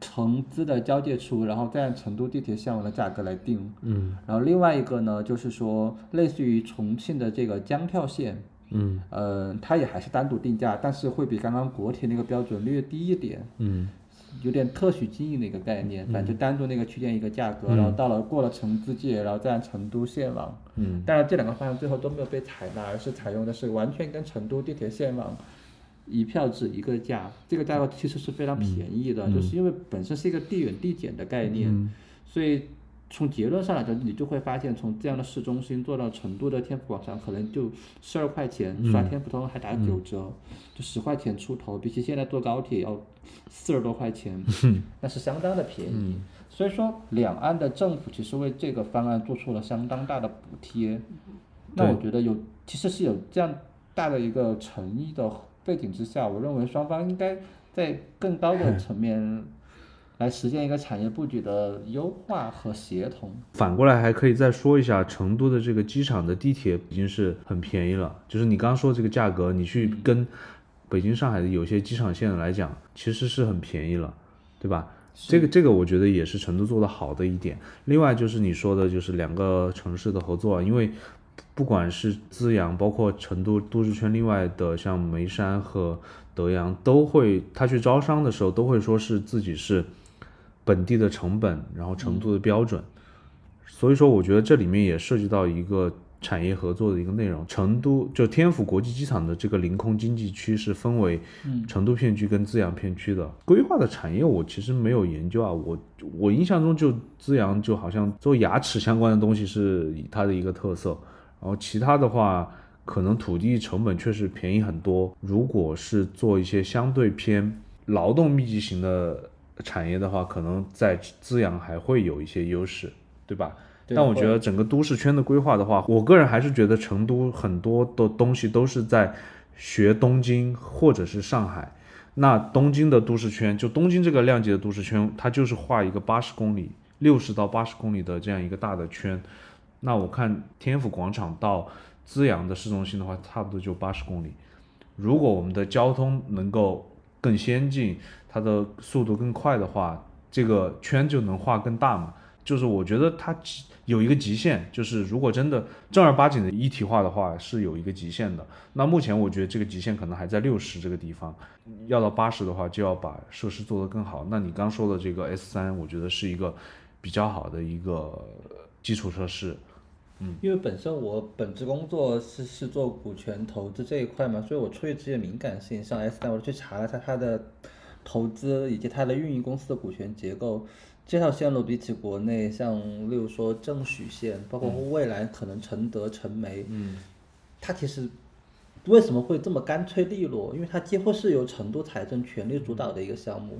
成资的交界处，然后再按成都地铁向往的价格来定，嗯，然后另外一个呢，就是说类似于重庆的这个江跳线，嗯，呃，它也还是单独定价，但是会比刚刚国铁那个标准略低一点，嗯。有点特许经营的一个概念，反正就单独那个区间一个价格，然后到了过了成资界，然后再按成都线网。嗯。但是这两个方案最后都没有被采纳，而是采用的是完全跟成都地铁线网一票制一个价，这个价格其实是非常便宜的，就是因为本身是一个递远递减的概念，所以。从结论上来讲，你就会发现，从这样的市中心坐到成都的天府广场，可能就十二块钱，刷天府通还打九折，就十块钱出头，比起现在坐高铁要四十多块钱，那是相当的便宜。所以说，两岸的政府其实为这个方案做出了相当大的补贴。那我觉得有，其实是有这样大的一个诚意的背景之下，我认为双方应该在更高的层面来实现一个产业布局的优化和协同。反过来还可以再说一下，成都的这个机场的地铁已经是很便宜了，就是你刚刚说这个价格，你去跟北京、上海的有些机场线来讲，其实是很便宜了，对吧？这个这个我觉得也是成都做的好的一点。另外就是你说的，就是两个城市的合作，因为不管是资阳，包括成都都市圈，另外的像眉山和德阳，都会他去招商的时候都会说是自己是本地的成本，然后成都的标准。所以说，我觉得这里面也涉及到一个。产业合作的一个内容，成都就天府国际机场的这个临空经济区是分为成都片区跟资阳片区的。规划的产业我其实没有研究啊，我我印象中就资阳就好像做牙齿相关的东西是它的一个特色，然后其他的话可能土地成本确实便宜很多。如果是做一些相对偏劳动密集型的产业的话，可能在资阳还会有一些优势，对吧？但我觉得整个都市圈的规划的话，我个人还是觉得成都很多的东西都是在学东京或者是上海。那东京的都市圈，就东京这个量级的都市圈，它就是画一个八十公里、六十到八十公里的这样一个大的圈。那我看天府广场到资阳的市中心的话，差不多就八十公里。如果我们的交通能够更先进，它的速度更快的话，这个圈就能画更大嘛。就是我觉得它有一个极限，就是如果真的正儿八经的一体化的话，是有一个极限的。那目前我觉得这个极限可能还在六十这个地方，要到八十的话，就要把设施做得更好。那你刚说的这个 S 三，我觉得是一个比较好的一个基础设施。嗯，因为本身我本职工作是是做股权投资这一块嘛，所以我出于职业敏感性，上 S 三，我去查了下它的投资以及它的运营公司的股权结构。这条线路比起国内，像例如说正许线，包括未来可能承德、成煤，嗯，它其实为什么会这么干脆利落？因为它几乎是由成都财政全力主导的一个项目。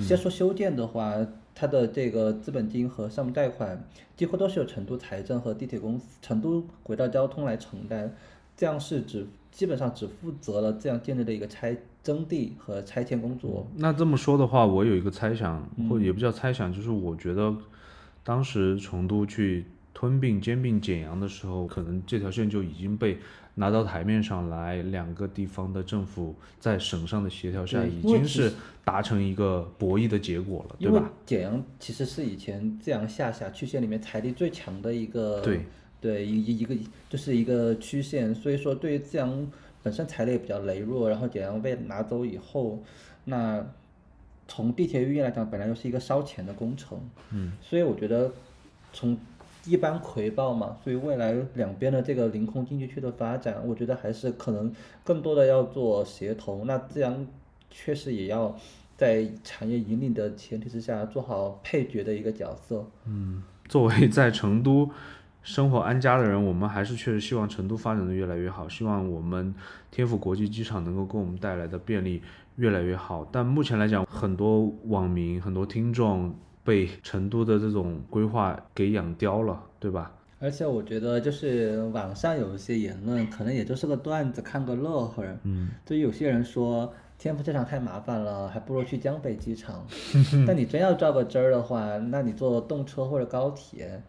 先说修建的话，它的这个资本金和项目贷款几乎都是由成都财政和地铁公司、成都轨道交通来承担，这样是只基本上只负责了这样建立的一个拆。征地和拆迁工作。那这么说的话，我有一个猜想，或也不叫猜想，就是我觉得，当时成都去吞并、兼并简阳的时候，可能这条线就已经被拿到台面上来，两个地方的政府在省上的协调下，已经是达成一个博弈的结果了，对吧？简阳其实是以前这阳下辖区县里面财力最强的一个，对对，一一一个就是一个区县，所以说对于资阳。本身财力也比较羸弱，然后简阳被拿走以后，那从地铁运营来讲，本来就是一个烧钱的工程，嗯，所以我觉得从一般回报嘛，所以未来两边的这个临空经济区的发展，我觉得还是可能更多的要做协同，那自然确实也要在产业引领的前提之下做好配角的一个角色，嗯，作为在成都。生活安家的人，我们还是确实希望成都发展的越来越好，希望我们天府国际机场能够给我们带来的便利越来越好。但目前来讲，很多网民、很多听众被成都的这种规划给养刁了，对吧？而且我觉得，就是网上有一些言论，可能也就是个段子，看个乐呵。嗯，就有些人说天府机场太麻烦了，还不如去江北机场。但你真要较个真儿的话，那你坐动车或者高铁。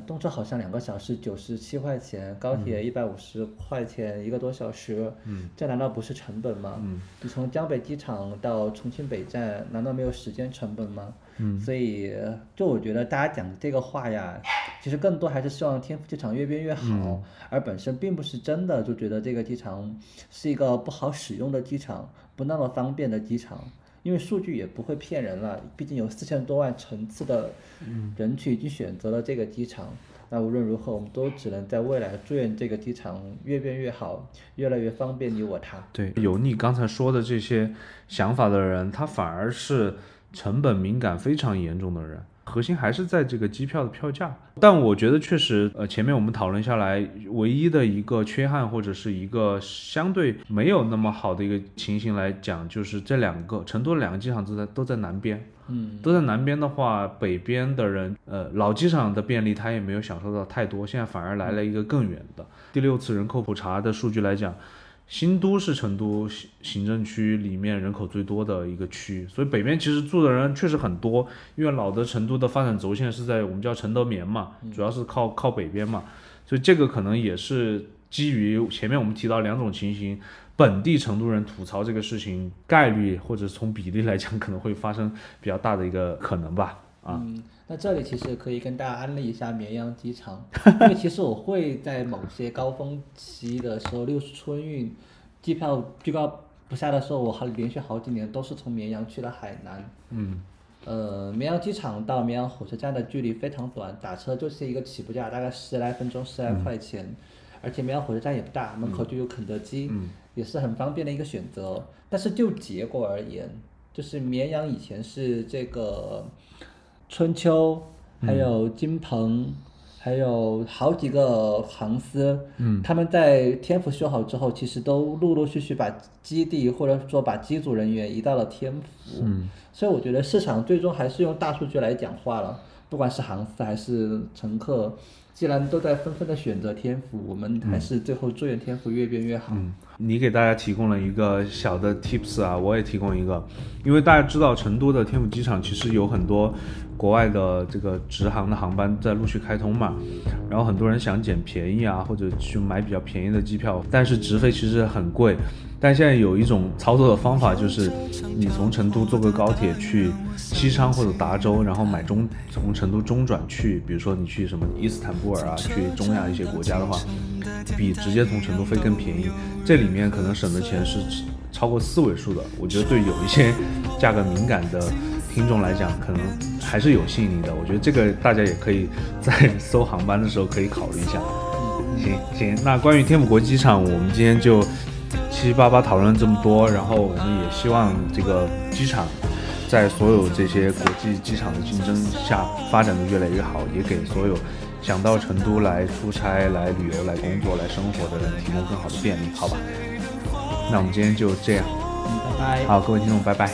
动车好像两个小时九十七块钱，高铁一百五十块钱一个多小时，这难道不是成本吗？你从江北机场到重庆北站，难道没有时间成本吗？所以，就我觉得大家讲的这个话呀，其实更多还是希望天府机场越变越好，而本身并不是真的就觉得这个机场是一个不好使用的机场，不那么方便的机场。因为数据也不会骗人了，毕竟有四千多万层次的人群已经选择了这个机场。那无论如何，我们都只能在未来祝愿这个机场越变越好，越来越方便你我他。对，有你刚才说的这些想法的人，他反而是成本敏感非常严重的人。核心还是在这个机票的票价，但我觉得确实，呃，前面我们讨论下来，唯一的一个缺憾或者是一个相对没有那么好的一个情形来讲，就是这两个成都的两个机场都在都在南边，嗯，都在南边的话，北边的人，呃，老机场的便利他也没有享受到太多，现在反而来了一个更远的。第六次人口普查的数据来讲，新都是成都行行政区里面人口最多的一个区，所以北边其实住的人确实很多。因为老的成都的发展轴线是在我们叫承德棉嘛，主要是靠靠北边嘛，所以这个可能也是基于前面我们提到两种情形，本地成都人吐槽这个事情概率或者从比例来讲可能会发生比较大的一个可能吧。啊，那这里其实可以跟大家安利一下绵阳机场，因为其实我会在某些高峰期的时候，例如春运，机票居高不下的时候，我还连续好几年都是从绵阳去了海南。嗯，呃，绵阳机场到绵阳火车站的距离非常短，打车就是一个起步价，大概十来分钟，十来块钱，而且绵阳火车站也不大，门口就有肯德基，也是很方便的一个选择。但是就结果而言，就是绵阳以前是这个。春秋，还有金鹏，还有好几个航司，嗯，他们在天府修好之后，其实都陆陆续续把基地或者说把机组人员移到了天府，嗯，所以我觉得市场最终还是用大数据来讲话了，不管是航司还是乘客。既然都在纷纷的选择天府，我们还是最后祝愿天府越变越好。嗯，你给大家提供了一个小的 tips 啊，我也提供一个，因为大家知道成都的天府机场其实有很多国外的这个直航的航班在陆续开通嘛，然后很多人想捡便宜啊，或者去买比较便宜的机票，但是直飞其实很贵。但现在有一种操作的方法，就是你从成都坐个高铁去西昌或者达州，然后买中从成都中转去，比如说你去什么伊斯坦布尔啊，去中亚一些国家的话，比直接从成都飞更便宜。这里面可能省的钱是超过四位数的。我觉得对有一些价格敏感的听众来讲，可能还是有吸引力的。我觉得这个大家也可以在搜航班的时候可以考虑一下。行行，那关于天府国际机场，我们今天就。七七八八讨论了这么多，然后我们也希望这个机场在所有这些国际机场的竞争下发展的越来越好，也给所有想到成都来出差、来旅游、来工作、来生活的人提供更好的便利，好吧？那我们今天就这样，嗯，拜拜。好，各位听众，拜拜。